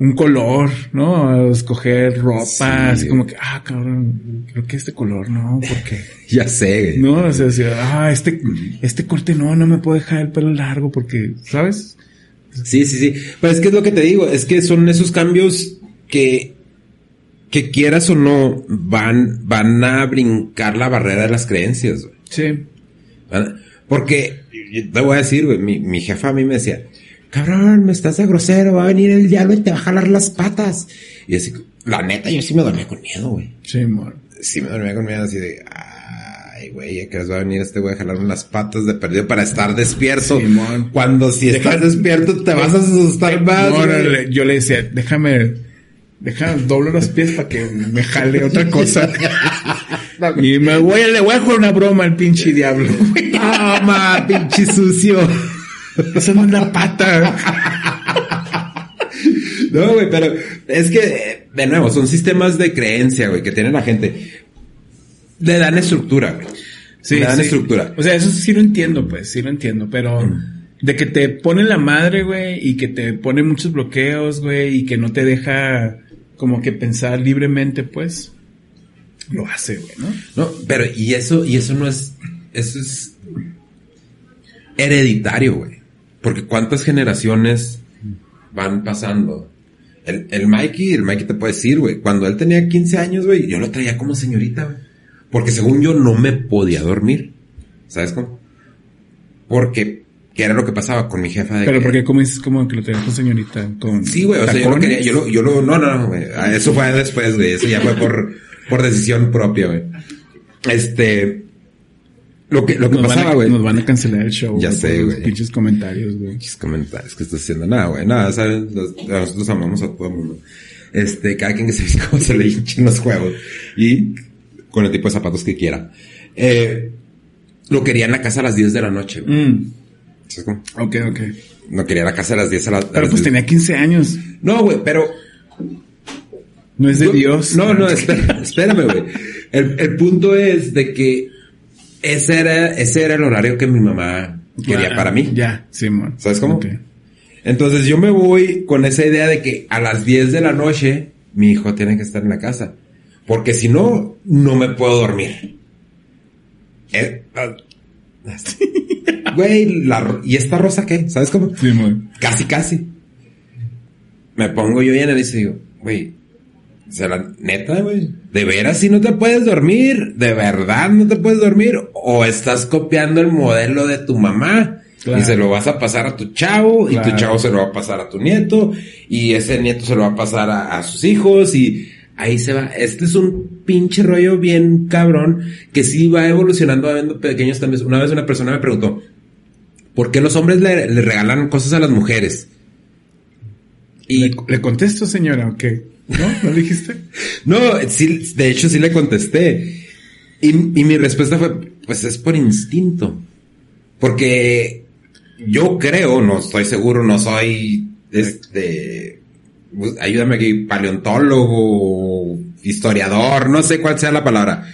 un color, ¿no? Escoger ropa, Sí. así como que, ah, cabrón, creo que este color no, porque, Ya sé, güey. no, o sea, o sea, ah, este, este corte no, no me puedo dejar el pelo largo porque, ¿sabes? Sí, sí, sí. Pero es que es lo que te digo, es que son esos cambios que, que quieras o no, van, van a brincar la barrera de las creencias, güey. Sí. Porque, te voy a decir, güey, mi, mi jefa a mí me decía, cabrón, me estás de grosero, va a venir el diablo y te va a jalar las patas. Y así, la neta, yo sí me dormía con miedo, güey. Sí, amor. Sí me dormía con miedo así de, ay, güey, ¿a qué hora va a venir este güey a jalarme las patas de perdido para estar despierto? Simón. Cuando si estás despierto te vas a asustar más, güey. yo le decía, déjame, déjame, doblo los pies para que me jale otra cosa. y me voy, le voy a jugar una broma al pinche diablo. Ah, ma, pinche sucio. Esa no es la pata. No, güey, pero es que, de nuevo, son sistemas de creencia, güey, que tiene la gente. Le dan estructura, güey. Le dan sí. estructura. O sea, eso sí lo entiendo, pues, sí lo entiendo, pero de que te pone la madre, güey, y que te pone muchos bloqueos, güey, y que no te deja como que pensar libremente, pues, lo hace, güey, ¿no? No, pero y eso, y eso no es, eso es hereditario, güey. Porque cuántas generaciones van pasando. El, el Mikey, el Mikey te puede decir, güey, cuando él tenía 15 años, güey, yo lo traía como señorita, güey. Porque según yo no me podía dormir. ¿Sabes cómo? Porque, ¿qué era lo que pasaba con mi jefa de Pero que- porque como dices como que lo tenías con señorita, con Sí, güey, o sea, yo lo quería, yo lo, yo lo, no, no, no, güey. Ah, Eso fue después, güey. Eso ya fue por, por decisión propia, güey. Este, lo que, lo que nos pasaba, güey. Nos van a cancelar el show. Ya sé, güey. Pinches comentarios, güey. Pinches comentarios que estás haciendo. Nada, güey, nada, ¿sabes? Los- nosotros amamos a todo el mundo. Este, cada quien que se como se le hinchen los juegos. Y con el tipo de zapatos que quiera. Eh, lo quería en la casa a las 10 de la noche, güey. Mm, ¿Sabes cómo? ok, ok. No quería la casa a las 10 a, la- a Pero las pues 10. tenía 15 años. No, güey, pero No es de Dios. No, no, espérame, güey. El, el punto es de que ese era, ese era el horario que mi mamá quería Ah, para mí. Ya, Simón. ¿Sabes cómo? Ok. Entonces yo me voy con esa idea de que a las 10 de la noche mi hijo tiene que estar en la casa. Porque si no, no me puedo dormir. Eh, ah, Güey, la ¿y esta rosa qué? ¿Sabes cómo? Simón. Casi, casi. Me pongo yo y analizo y digo, güey, o sea, la neta, güey, ¿de veras si no te puedes dormir? ¿De verdad no te puedes dormir? ¿O estás copiando el modelo de tu mamá? Claro. Y se lo vas a pasar a tu chavo, y tu chavo se lo va a pasar a tu nieto, y ese nieto se lo va a pasar a, a sus hijos, y ahí se va. Este es un pinche rollo bien cabrón, que sí va evolucionando, habiendo pequeños cambios. Una vez una persona me preguntó, ¿por qué los hombres le, le regalan cosas a las mujeres? Y ¿Le, le contesto, señora, o qué? ¿No? ¿No dijiste? no, sí, de hecho sí le contesté. Y, y mi respuesta fue, pues es por instinto. Porque yo creo, no estoy seguro, no soy, este, ayúdame aquí, paleontólogo, historiador, no sé cuál sea la palabra.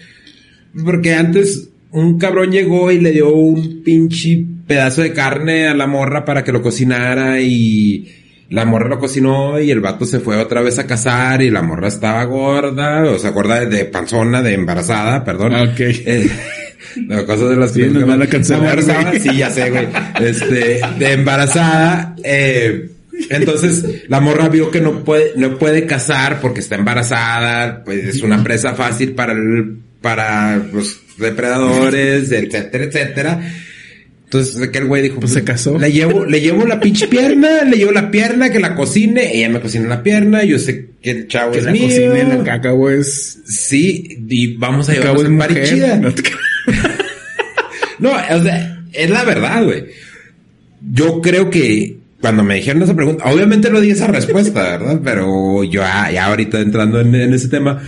Porque antes un cabrón llegó y le dio un pinche pedazo de carne a la morra para que lo cocinara y la morra lo cocinó y el vato se fue otra vez a cazar y la morra estaba gorda, o sea, gorda de, de panzona, de embarazada, perdón. Ah, ok. Eh, no, cosas de las Sí, van a cancelar, ya sé, güey. Este, de embarazada, eh, entonces la morra vio que no puede, no puede cazar porque está embarazada, pues es una presa fácil para el, para los depredadores, etcétera, etcétera. Entonces aquel güey dijo, Pues se casó. Le llevo, le llevo la pinche pierna, le llevo la pierna, que la cocine, ella me cocina la pierna, yo sé que el chavo Que es la mío. cocina en la caca, güey, es... Sí, y vamos a llevarnos es un party mujer. chida. No te- No, o sea, es la verdad, güey. Yo creo que cuando me dijeron esa pregunta, obviamente no di esa respuesta, ¿verdad? Pero yo ah, ya ahorita entrando en, en ese tema,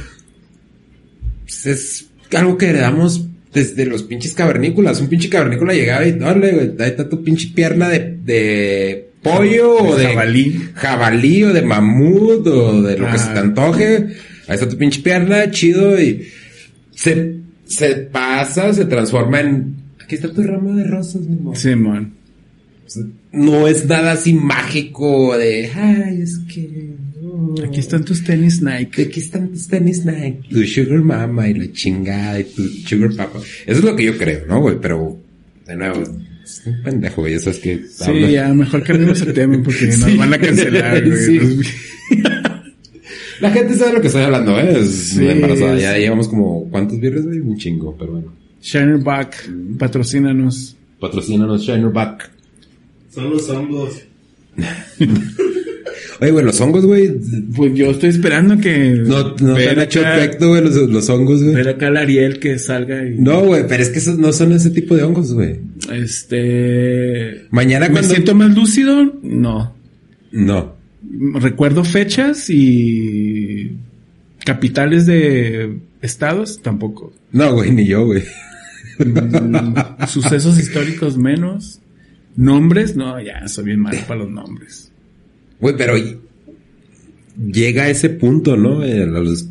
pues es algo que heredamos desde los pinches cavernícolas. Un pinche cavernícola llegaba y, dale, güey, ahí está tu pinche pierna de, de pollo o De jabalí. jabalí o de mamut o de lo que Ah. se te antoje. Ahí está tu pinche pierna, chido y se, se pasa, se transforma en... Aquí está tu ramo de rosas, mi amor. Sí, man. No es nada así mágico de, ay, es que... Aquí están tus tenis Nike. Aquí están tus tenis Nike, tu sugar mama y la chingada y tu sugar papa. Eso es lo que yo creo, ¿no, güey? Pero, de nuevo, es un pendejo, güey. Eso es que... Sí, ya, mejor cambiemos el tema porque nos Sí. van a cancelar, güey. Sí. Nos- La gente sabe lo que estoy hablando, ¿eh? Es Sí, muy embarazada. Ya sí. llevamos como, ¿cuántos viernes, güey? Un chingo, pero bueno. Shiner Back, patrocínanos. Patrocínanos Shinerback. Son los hongos. Oye, güey, los hongos, güey. Pues yo estoy esperando que... No, no te han hecho efecto, güey, los, los hongos, güey. Ver acá al Ariel que salga y... No, güey, pero es que esos no son ese tipo de hongos, güey. Este... Mañana ¿Me cuando... siento más lúcido? No. No. Recuerdo fechas y... Capitales de estados, tampoco. No, güey, ni yo, güey. Mm, Sucesos históricos menos. Nombres, no, ya, soy bien malo para los nombres. Güey, pero llega a ese punto, ¿no? A los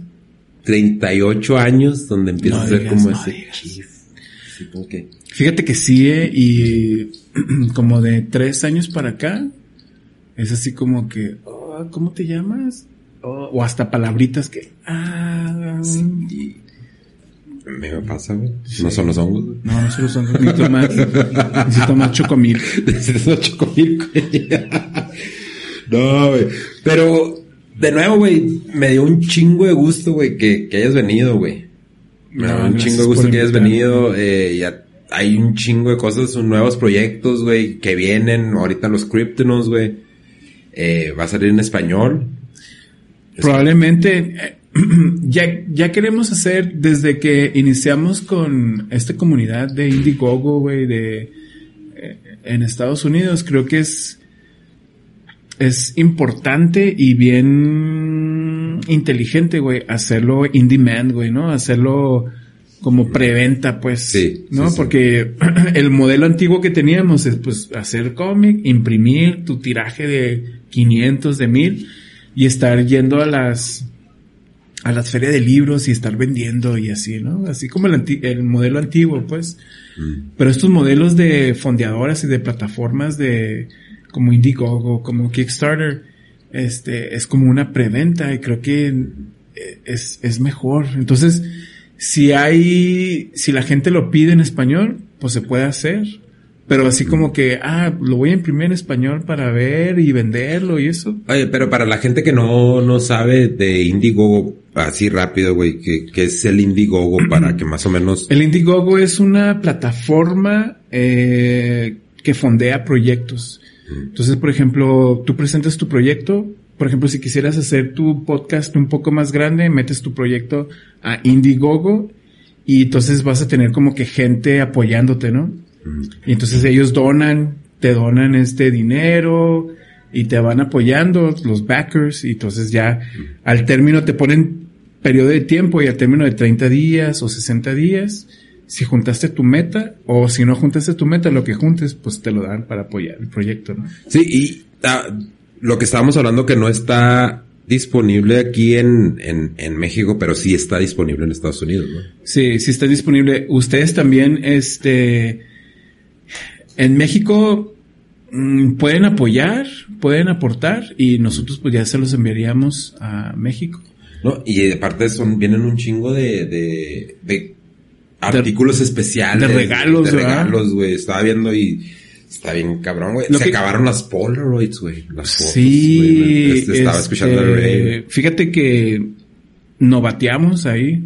38 años donde empieza No a ser digas, como no ese. Sí. Fíjate que sí, eh, y como de tres años para acá, es así como que, oh, ¿cómo te llamas? Oh, o hasta palabritas que, ah, mí me pasa, güey. No son los hongos, güey. no, no son necesito más, necesito más chocomil. Necesito chocomil, güey. No, güey. Pero, de nuevo, güey, me dio un chingo de gusto, güey, que, que hayas venido, güey. Me No, da un chingo de gusto que hayas venido. Eh, ya hay un chingo de cosas, nuevos proyectos, güey, que vienen. Ahorita los Kryptonos, güey. Eh, va a salir en español. Probablemente, eh, ya, ya queremos hacer, desde que iniciamos con esta comunidad de Indiegogo, güey, de, eh, en Estados Unidos, creo que es, es importante y bien inteligente, güey, hacerlo in demand, güey, ¿no? Hacerlo como preventa, pues, Sí, ¿no? sí, sí. Porque el modelo antiguo que teníamos es, pues, hacer cómic, imprimir tu tiraje de 500, de 1000 y estar yendo a las, a las ferias de libros y estar vendiendo y así, ¿no? Así como el, anti- el modelo antiguo, pues. Mm. Pero estos modelos de fondeadoras y de plataformas de como Indiegogo, como Kickstarter, este, es como una preventa y creo que eh, es, es mejor. Entonces, si hay, si la gente lo pide en español, pues se puede hacer. Pero así como que, ah, lo voy a imprimir en español para ver y venderlo y eso. Oye, pero para la gente que no, no sabe de Indiegogo, así rápido, güey, ¿qué, qué es el Indiegogo para que más o menos... El Indiegogo es una plataforma eh, que fondea proyectos. Entonces, por ejemplo, tú presentas tu proyecto. Por ejemplo, si quisieras hacer tu podcast un poco más grande, metes tu proyecto a Indiegogo y entonces vas a tener como que gente apoyándote, ¿no? Y entonces ellos donan, te donan este dinero y te van apoyando los backers y entonces ya al término te ponen periodo de tiempo y al término de 30 días o 60 días, si juntaste tu meta o si no juntaste tu meta, lo que juntes, pues te lo dan para apoyar el proyecto, ¿no? Sí, y ah, lo que estábamos hablando que no está disponible aquí en, en, en México, pero sí está disponible en Estados Unidos, ¿no? Sí, sí está disponible. Ustedes también, este, en México mm, pueden apoyar, pueden aportar y nosotros pues ya se los enviaríamos a México. No, y aparte son, vienen un chingo de, de, de artículos especiales. de regalos, De ¿verdad? regalos, güey. Estaba viendo y está bien cabrón, güey. Se que- acabaron las Polaroids, güey. Las fotos, Sí, güey. Este, estaba este, escuchando el Ray. Fíjate que novateamos ahí.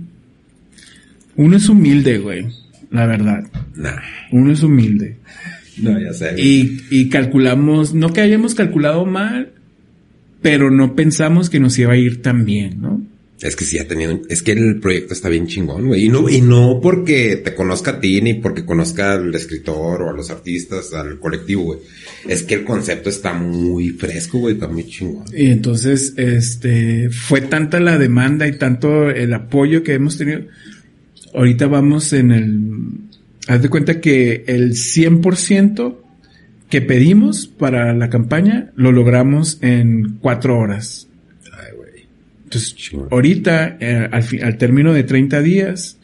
Uno es humilde, güey. La verdad. Nah. Uno es humilde. No, ya sé. güey. Y, y calculamos, no que hayamos calculado mal, pero no pensamos que nos iba a ir tan bien, ¿no? Es que sí ha tenido, es que el proyecto está bien chingón, güey. Y no, y no porque te conozca a ti, ni porque conozca al escritor o a los artistas, al colectivo, güey. Es que el concepto está muy fresco, güey, está muy chingón. Y entonces, este, fue tanta la demanda y tanto el apoyo que hemos tenido. Ahorita vamos en el, haz de cuenta que el 100% que pedimos para la campaña lo logramos en cuatro horas. Entonces, ahorita, eh, al, al término de 30 días,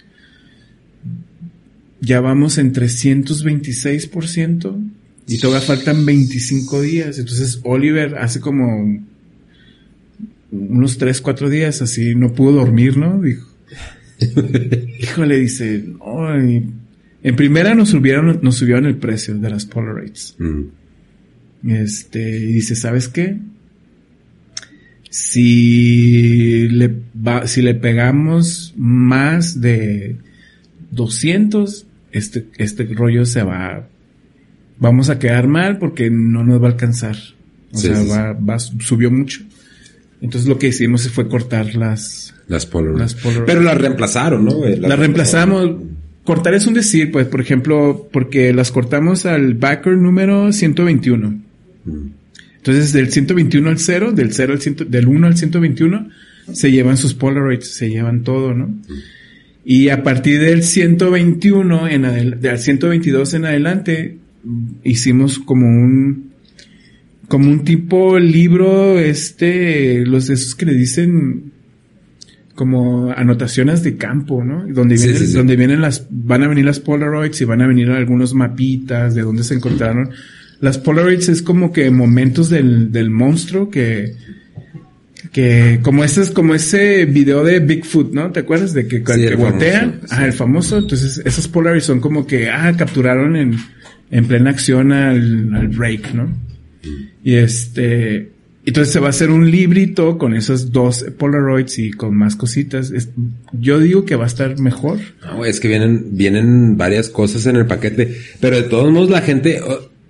ya vamos en 326% y todavía faltan 25 días. Entonces, Oliver hace como unos 3, 4 días así, no pudo dormir, ¿no? Dijo. Híjole, dice, "Ay". en primera nos subieron, nos subieron el precio de las Polaroids. Mm. Este, y dice, ¿sabes qué? Si le, va- si le pegamos más de 200, este, este rollo se va, vamos a quedar mal porque no nos va a alcanzar. O Sí, sea, sí, va, va- subió mucho. Entonces lo que hicimos fue cortar las, Las Polaroid. Las Polaroid. Pero las reemplazaron, ¿no? güey? la reemplazamos. Cortar es un decir, pues, por ejemplo, porque las cortamos al backer número 121. Mm. Entonces, del 121 al 0, del 0 al 100, del 1 al 121, se llevan sus Polaroids, se llevan todo, ¿no? Y a partir del 121 en adel- del 122 en adelante, hicimos como un, como un tipo libro, este, los de esos que le dicen, como anotaciones de campo, ¿no? Donde Sí, vienen, sí, sí. donde vienen las, van a venir las Polaroids y van a venir algunos mapitas de dónde se encontraron. Las Polaroids es como que momentos del, del monstruo que, que como ese es como ese video de Bigfoot, ¿no? ¿Te acuerdas de que, Sí, que el voltean? famoso, Ah, sí. el famoso. Entonces, esos Polaroids son como que, ah, capturaron en, en plena acción al, al break, ¿no? Y este, entonces se va a hacer un librito con esos dos Polaroids y con más cositas. Es- yo digo que va a estar mejor. No, güey, es que vienen, vienen varias cosas en el paquete. Pero de todos modos la gente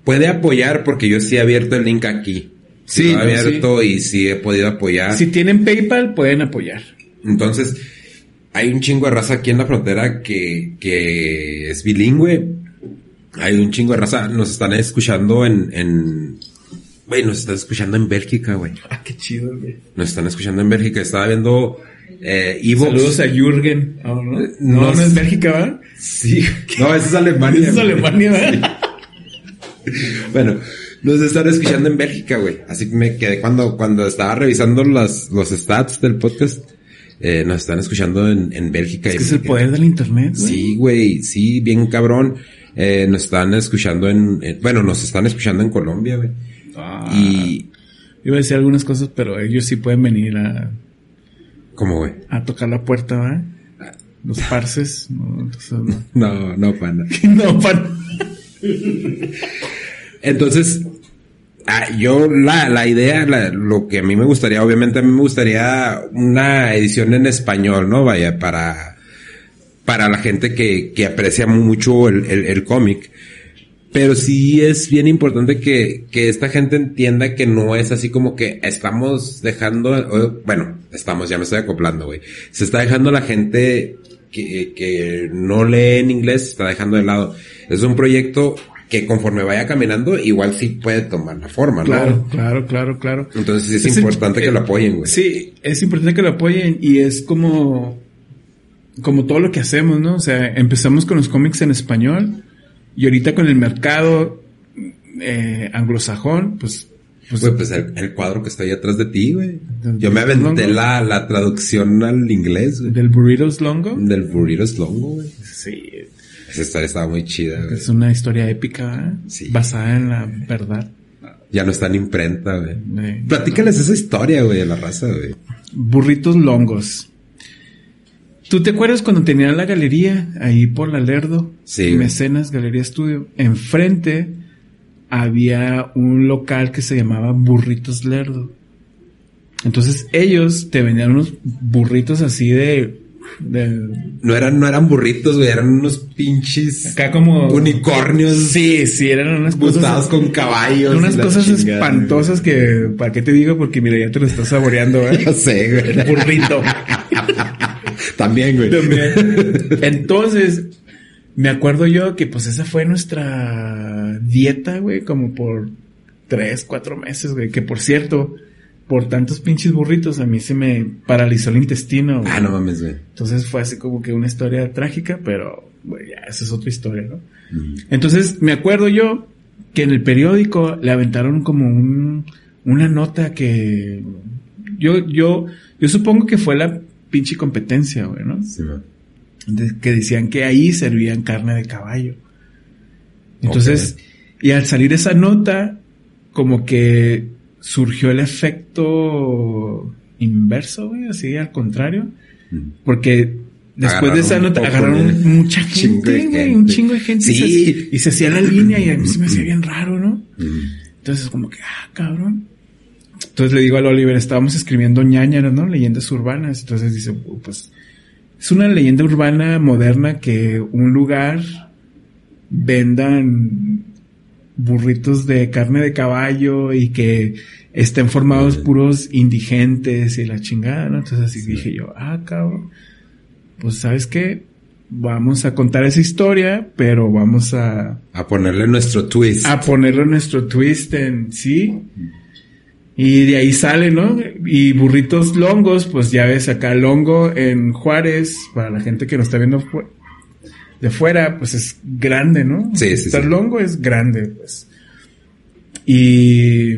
puede apoyar porque yo sí he abierto el link aquí. Sí, lo he abierto y sí he podido apoyar. Si tienen PayPal, pueden apoyar. Entonces, hay un chingo de raza aquí en la frontera que, que es bilingüe. Hay un chingo de raza. Nos están escuchando en, en, güey, nos están escuchando en Bélgica, güey. Ah, qué chido, güey. Nos están escuchando en Bélgica. Estaba viendo, eh, Evox. Saludos a Jürgen. Ah, ¿no? No, no, no es Bélgica, ¿va? Sí. No, ese es Alemania. Eso es. Alemania, ¿va? Bueno, nos están escuchando en Bélgica, güey. Así que me quedé cuando, cuando estaba revisando las, los stats del podcast. Eh, nos están escuchando en, en Bélgica. Es que es el poder del internet, güey. Sí, güey, sí, bien cabrón. Eh, nos están escuchando en, en- bueno, nos están escuchando en Colombia, güey. Ah, Y, Iba a decir algunas cosas, pero ellos sí pueden venir a, ¿cómo, güey? a tocar la puerta, ¿va? Los parces, no, entonces no. No, no, pana. no, pan. Entonces, ah, yo la, la idea, la- lo que a mí me gustaría, obviamente a mí me gustaría una edición en español, ¿no? Vaya, para, para la gente que, que aprecia mucho el, el, el cómic. Pero sí es bien importante que, que esta gente entienda que no es así como que estamos dejando, bueno, estamos, ya me estoy acoplando, güey. Se está dejando la gente que, que no lee en inglés, se está dejando de lado. Es un proyecto que conforme vaya caminando, igual sí puede tomar la forma, ¿no? Claro, claro, claro, claro. Entonces sí es, Es importante el- que lo apoyen, güey. Sí, es importante que lo apoyen y es como, como todo lo que hacemos, ¿no? O sea, empezamos con los cómics en español y ahorita con el mercado eh, anglosajón, pues, pues, Güey, pues el, el cuadro que está ahí atrás de ti, güey. Yo me aventé la, la traducción al inglés, güey. del Burritos Longo. Del Burritos Longo, güey. Sí, Esa historia estaba muy chida, güey. es una historia épica, ¿verdad? Sí. basada en la verdad. Ya no está en imprenta, güey. Platícales esa historia, güey, de la raza, güey. Burritos Longos. ¿Tú te acuerdas cuando tenían la galería ahí por la Lerdo? Sí. Mecenas Galería Estudio. Enfrente había un local que se llamaba Burritos Lerdo. Entonces ellos te vendían unos burritos así de... No eran, no eran burritos, güey, eran unos pinches acá como... unicornios Sí, sí, eran unas cosas... con caballos. Unas cosas chingada, espantosas que... ¿Para qué te digo? Porque mira, ya te lo estás saboreando, güey. ¿eh? Yo sé, güey. Burrito. También, güey. Entonces, me acuerdo yo que pues esa fue nuestra dieta, güey, como por tres, cuatro meses, güey. Que por cierto, por tantos pinches burritos a mí se me paralizó el intestino. güey. Ah, no mames, güey. Entonces fue así como que una historia trágica, pero güey, ya esa es otra historia, ¿no? Entonces me acuerdo yo que en el periódico le aventaron como un, una nota que yo, yo, yo supongo que fue la pinche competencia, güey, ¿no? Sí, güey. de- que decían que ahí servían carne de caballo. Entonces, y al salir esa nota, como que surgió el efecto inverso, güey, así al contrario, Mm. porque después de esa nota agarraron de- mucha gente, güey, un chingo de gente. Sí. Y se hacía la línea y a mí se me hacía bien raro, ¿no? Mm. Entonces, como que, ah, cabrón. Entonces le digo al Oliver, estábamos escribiendo ñañaras, ¿no? Leyendas urbanas. Entonces dice, pues, es una leyenda urbana moderna que un lugar vendan burritos de carne de caballo y que estén formados puros indigentes y la chingada, ¿no? Entonces así dije yo, ah, cabrón. Pues, ¿sabes qué? Vamos a contar esa historia, pero vamos a, A ponerle nuestro twist. a ponerle nuestro twist en sí. Y de ahí sale, ¿no? Y burritos longos, pues ya ves acá longo en Juárez, para la gente que nos está viendo de fuera, pues es grande, ¿no? Sí, sí, Estar sí. longo es grande, pues. Y,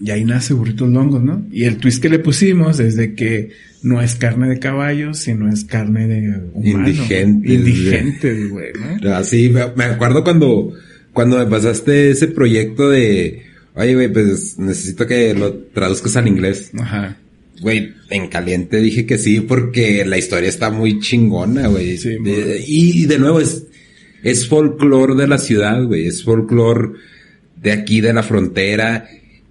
y ahí nace burritos longos, ¿no? Y el twist que le pusimos es de que no es carne de caballo, sino es carne de humano. Indigentes, Indigentes, güey, ¿no? Así, me me acuerdo cuando, cuando me pasaste ese proyecto de, oye, güey, pues necesito que lo traduzcas al inglés. Ajá. Güey, en caliente dije que sí porque la historia está muy chingona, güey. Sí, muy. y de nuevo es, es folclore de la ciudad, güey. Es folclore de aquí, de la frontera.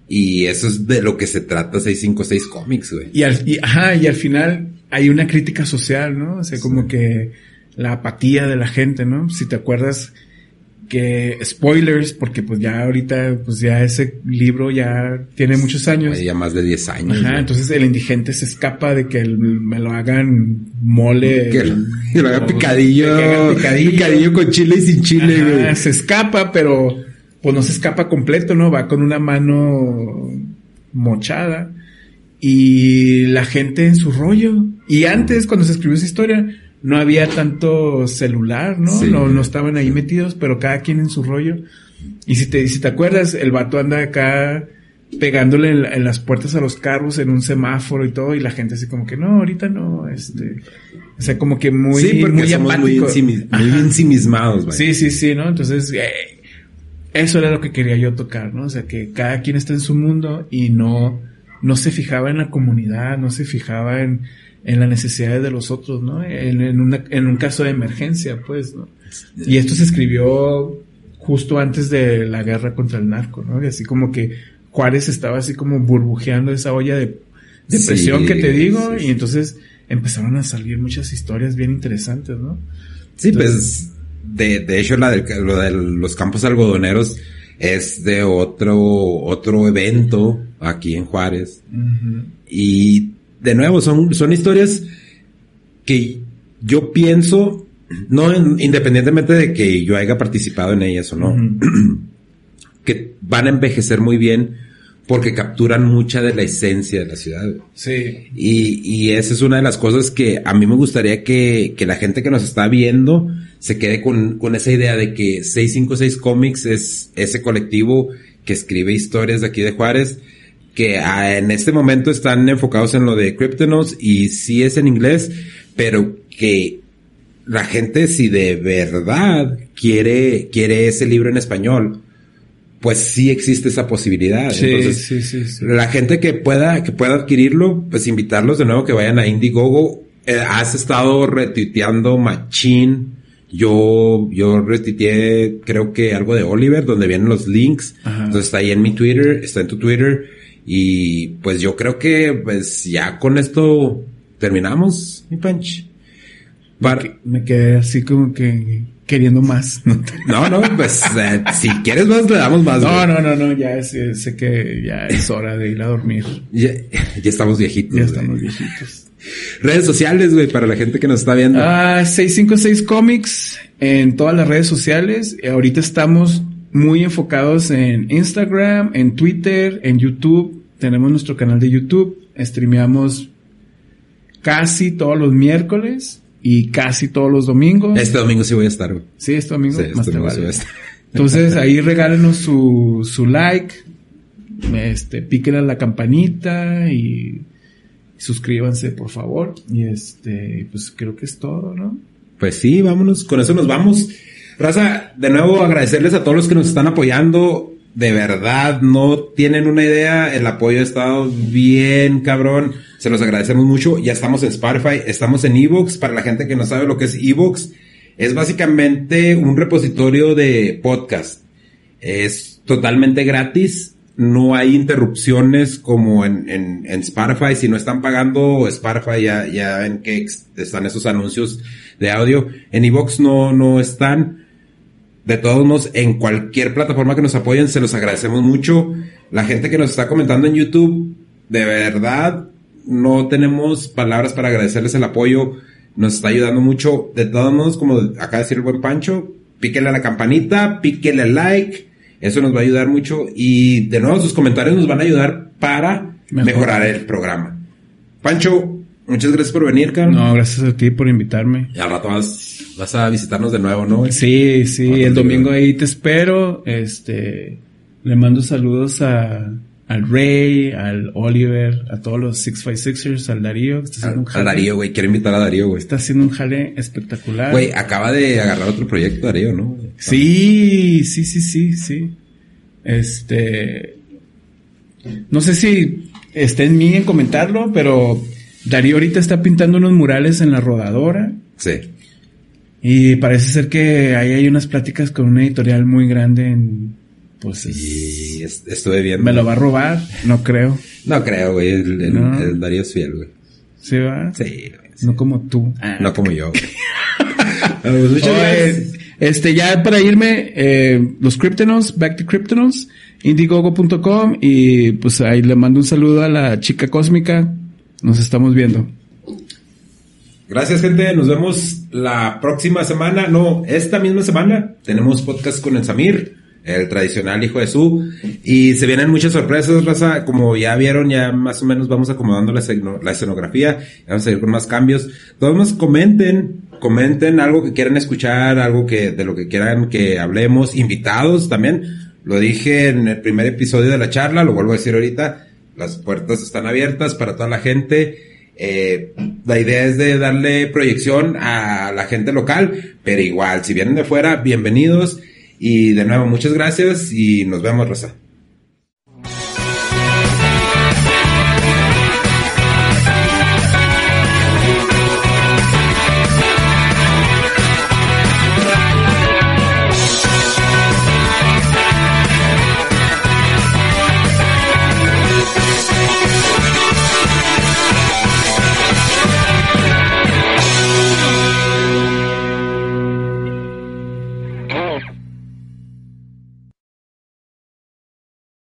Y eso es de lo que se trata 656 Comics, güey. Y al, y, ajá, y al final hay una crítica social, ¿no? O sea, como que la apatía de la gente, ¿no? Si te acuerdas que spoilers, porque pues ya ahorita, pues ya ese libro ya tiene muchos años. Ya más de 10 años. Ajá, entonces el indigente se escapa de que el- me lo hagan mole. Que lo, que lo haga o- picadillo, haga picadillo. picadillo con chile y sin chile, Ajá, güey. se escapa, pero pues no se escapa completo, ¿no? Va con una mano mochada y la gente en su rollo. Y antes, cuando se escribió esa historia, no había tanto celular, ¿no? Sí. No, no estaban ahí metidos, pero cada quien en su rollo. Y si te, si te acuerdas, el vato anda acá pegándole en, la- en las puertas a los carros en un semáforo y todo, y la gente así como que no, ahorita no, este, o sea, como que muy, sí, porque muy somos muy, apático. ensimi- muy ensimismados. Sí, sí, sí, ¿no? Entonces, eh, eso era lo que quería yo tocar, ¿no? O sea, que cada quien está en su mundo y no, no se fijaba en la comunidad, no se fijaba en, en las necesidades de los otros, ¿no? En, en, una- en un caso de emergencia, pues, ¿no? Y esto se escribió justo antes de la guerra contra el narco, ¿no? Y así como que Juárez estaba así como burbujeando esa olla de depresión Sí, que te digo, sí, sí. y entonces empezaron a salir muchas historias bien interesantes, ¿no? Sí, pues, de, de hecho, la del, lo de los campos algodoneros es de otro, otro evento aquí en Juárez. Y de nuevo, son, son historias que yo pienso no in- independientemente de que yo haya participado en ellas o no, que van a envejecer muy bien porque capturan mucha de la esencia de la ciudad. güey. Sí. Y, y esa es una de las cosas que a mí me gustaría que, que la gente que nos está viendo se quede con, con esa idea de que 656 Comics es ese colectivo que escribe historias de aquí de Juárez, que ah, en este momento están enfocados en lo de Cryptonos y sí es en inglés, pero que la gente si de verdad quiere, quiere ese libro en español, pues sí existe esa posibilidad. Sí, Entonces, sí, sí, sí. la gente que pueda, que pueda adquirirlo, pues invitarlos de nuevo que vayan a Indiegogo. Eh, has estado retuiteando machín. Yo, yo retuiteé, creo que algo de Oliver, donde vienen los links. Ajá. Entonces está ahí en mi Twitter, está en tu Twitter. Y pues yo creo que, pues ya con esto terminamos, mi punch. Para- Me quedé así como que queriendo más. No, no, no, pues eh, si quieres más, le damos más. no, güey. no, no, no, ya sé, sé que ya es hora de ir a dormir. Ya, ya estamos viejitos. Ya güey. estamos viejitos. Redes sociales, güey, para la gente que nos está viendo. Ah, 656 Comics en todas las redes sociales. Eh, Ahorita estamos muy enfocados en Instagram, en Twitter, en YouTube. Tenemos nuestro canal de YouTube. Streameamos casi todos los miércoles y casi todos los domingos. Este domingo sí voy a estar, güey. Sí, este domingo. Sí, este domingo sí vale. voy a estar. Entonces ahí regálenos su, su like, este, píquenle a la campanita y suscríbanse por favor. Y este, pues creo que es todo, ¿no? Pues sí, vámonos, con eso nos vamos. Raza, de nuevo agradecerles a todos los que nos están apoyando. De verdad, no tienen una idea. El apoyo ha estado bien cabrón. Se los agradecemos mucho. Ya estamos en Spotify, estamos en Evox. Para la gente que no sabe lo que es Evox, es básicamente un repositorio de podcast. Es totalmente gratis. No hay interrupciones como en, en, en Spotify. Si no están pagando Spotify, ya, ya ven que están esos anuncios de audio. En Evox no, no están. De todos modos, en cualquier plataforma que nos apoyen, se los agradecemos mucho. La gente que nos está comentando en YouTube, de verdad, no tenemos palabras para agradecerles el apoyo. Nos está ayudando mucho. De todos modos, como de decir el buen Pancho, píquele a la campanita, píquele al like. Eso nos va a ayudar mucho. Y de nuevo, sus comentarios nos van a ayudar para Mejor. mejorar el programa. Pancho, muchas gracias por venir, cabrón. No, gracias a ti por invitarme. Y al rato vas, vas a visitarnos de nuevo, ¿no? Sí, sí, el domingo ahí te espero. Este, le mando saludos a, al Rey, al Oliver, a todos los 656ers, al Darío, que está haciendo un Al, jale. al Darío, güey. Quiero invitar a Darío, güey. Está haciendo un jale espectacular. Güey, acaba de agarrar otro proyecto, Darío, ¿no? Sí, sí, sí, sí, sí. Este. No sé si está en mí en comentarlo, pero Darío ahorita está pintando unos murales en la rodadora. Sí. Y parece ser que ahí hay unas pláticas con una editorial muy grande en. Pues es- Y es- estuve viendo. me lo va a robar, no creo. No creo, güey. El, el- No. el Darío es fiel, güey. ¿Sí va? Sí, güey. No como tú. No como yo. Ah, pues muchas Oye, gracias. este, ya para irme, eh, los Cryptonos, Back to Cryptonos, indiegogo.com y pues ahí le mando un saludo a la chica cósmica. Nos estamos viendo. Gracias, gente. Nos vemos la próxima semana. No, esta misma semana. Tenemos podcast con el Samir, el tradicional hijo de su. Y se vienen muchas sorpresas, raza. Como ya vieron, ya más o menos vamos acomodando la, la escenografía. Vamos a ir con más cambios. Todos comenten, comenten algo que quieran escuchar, algo que, de lo que quieran que hablemos. Invitados también. Lo dije en el primer episodio de la charla, lo vuelvo a decir ahorita. Las puertas están abiertas para toda la gente. Eh, la idea es de darle proyección a la gente local, pero igual, si vienen de fuera, bienvenidos. Y de nuevo, muchas gracias y nos vemos, Rosa.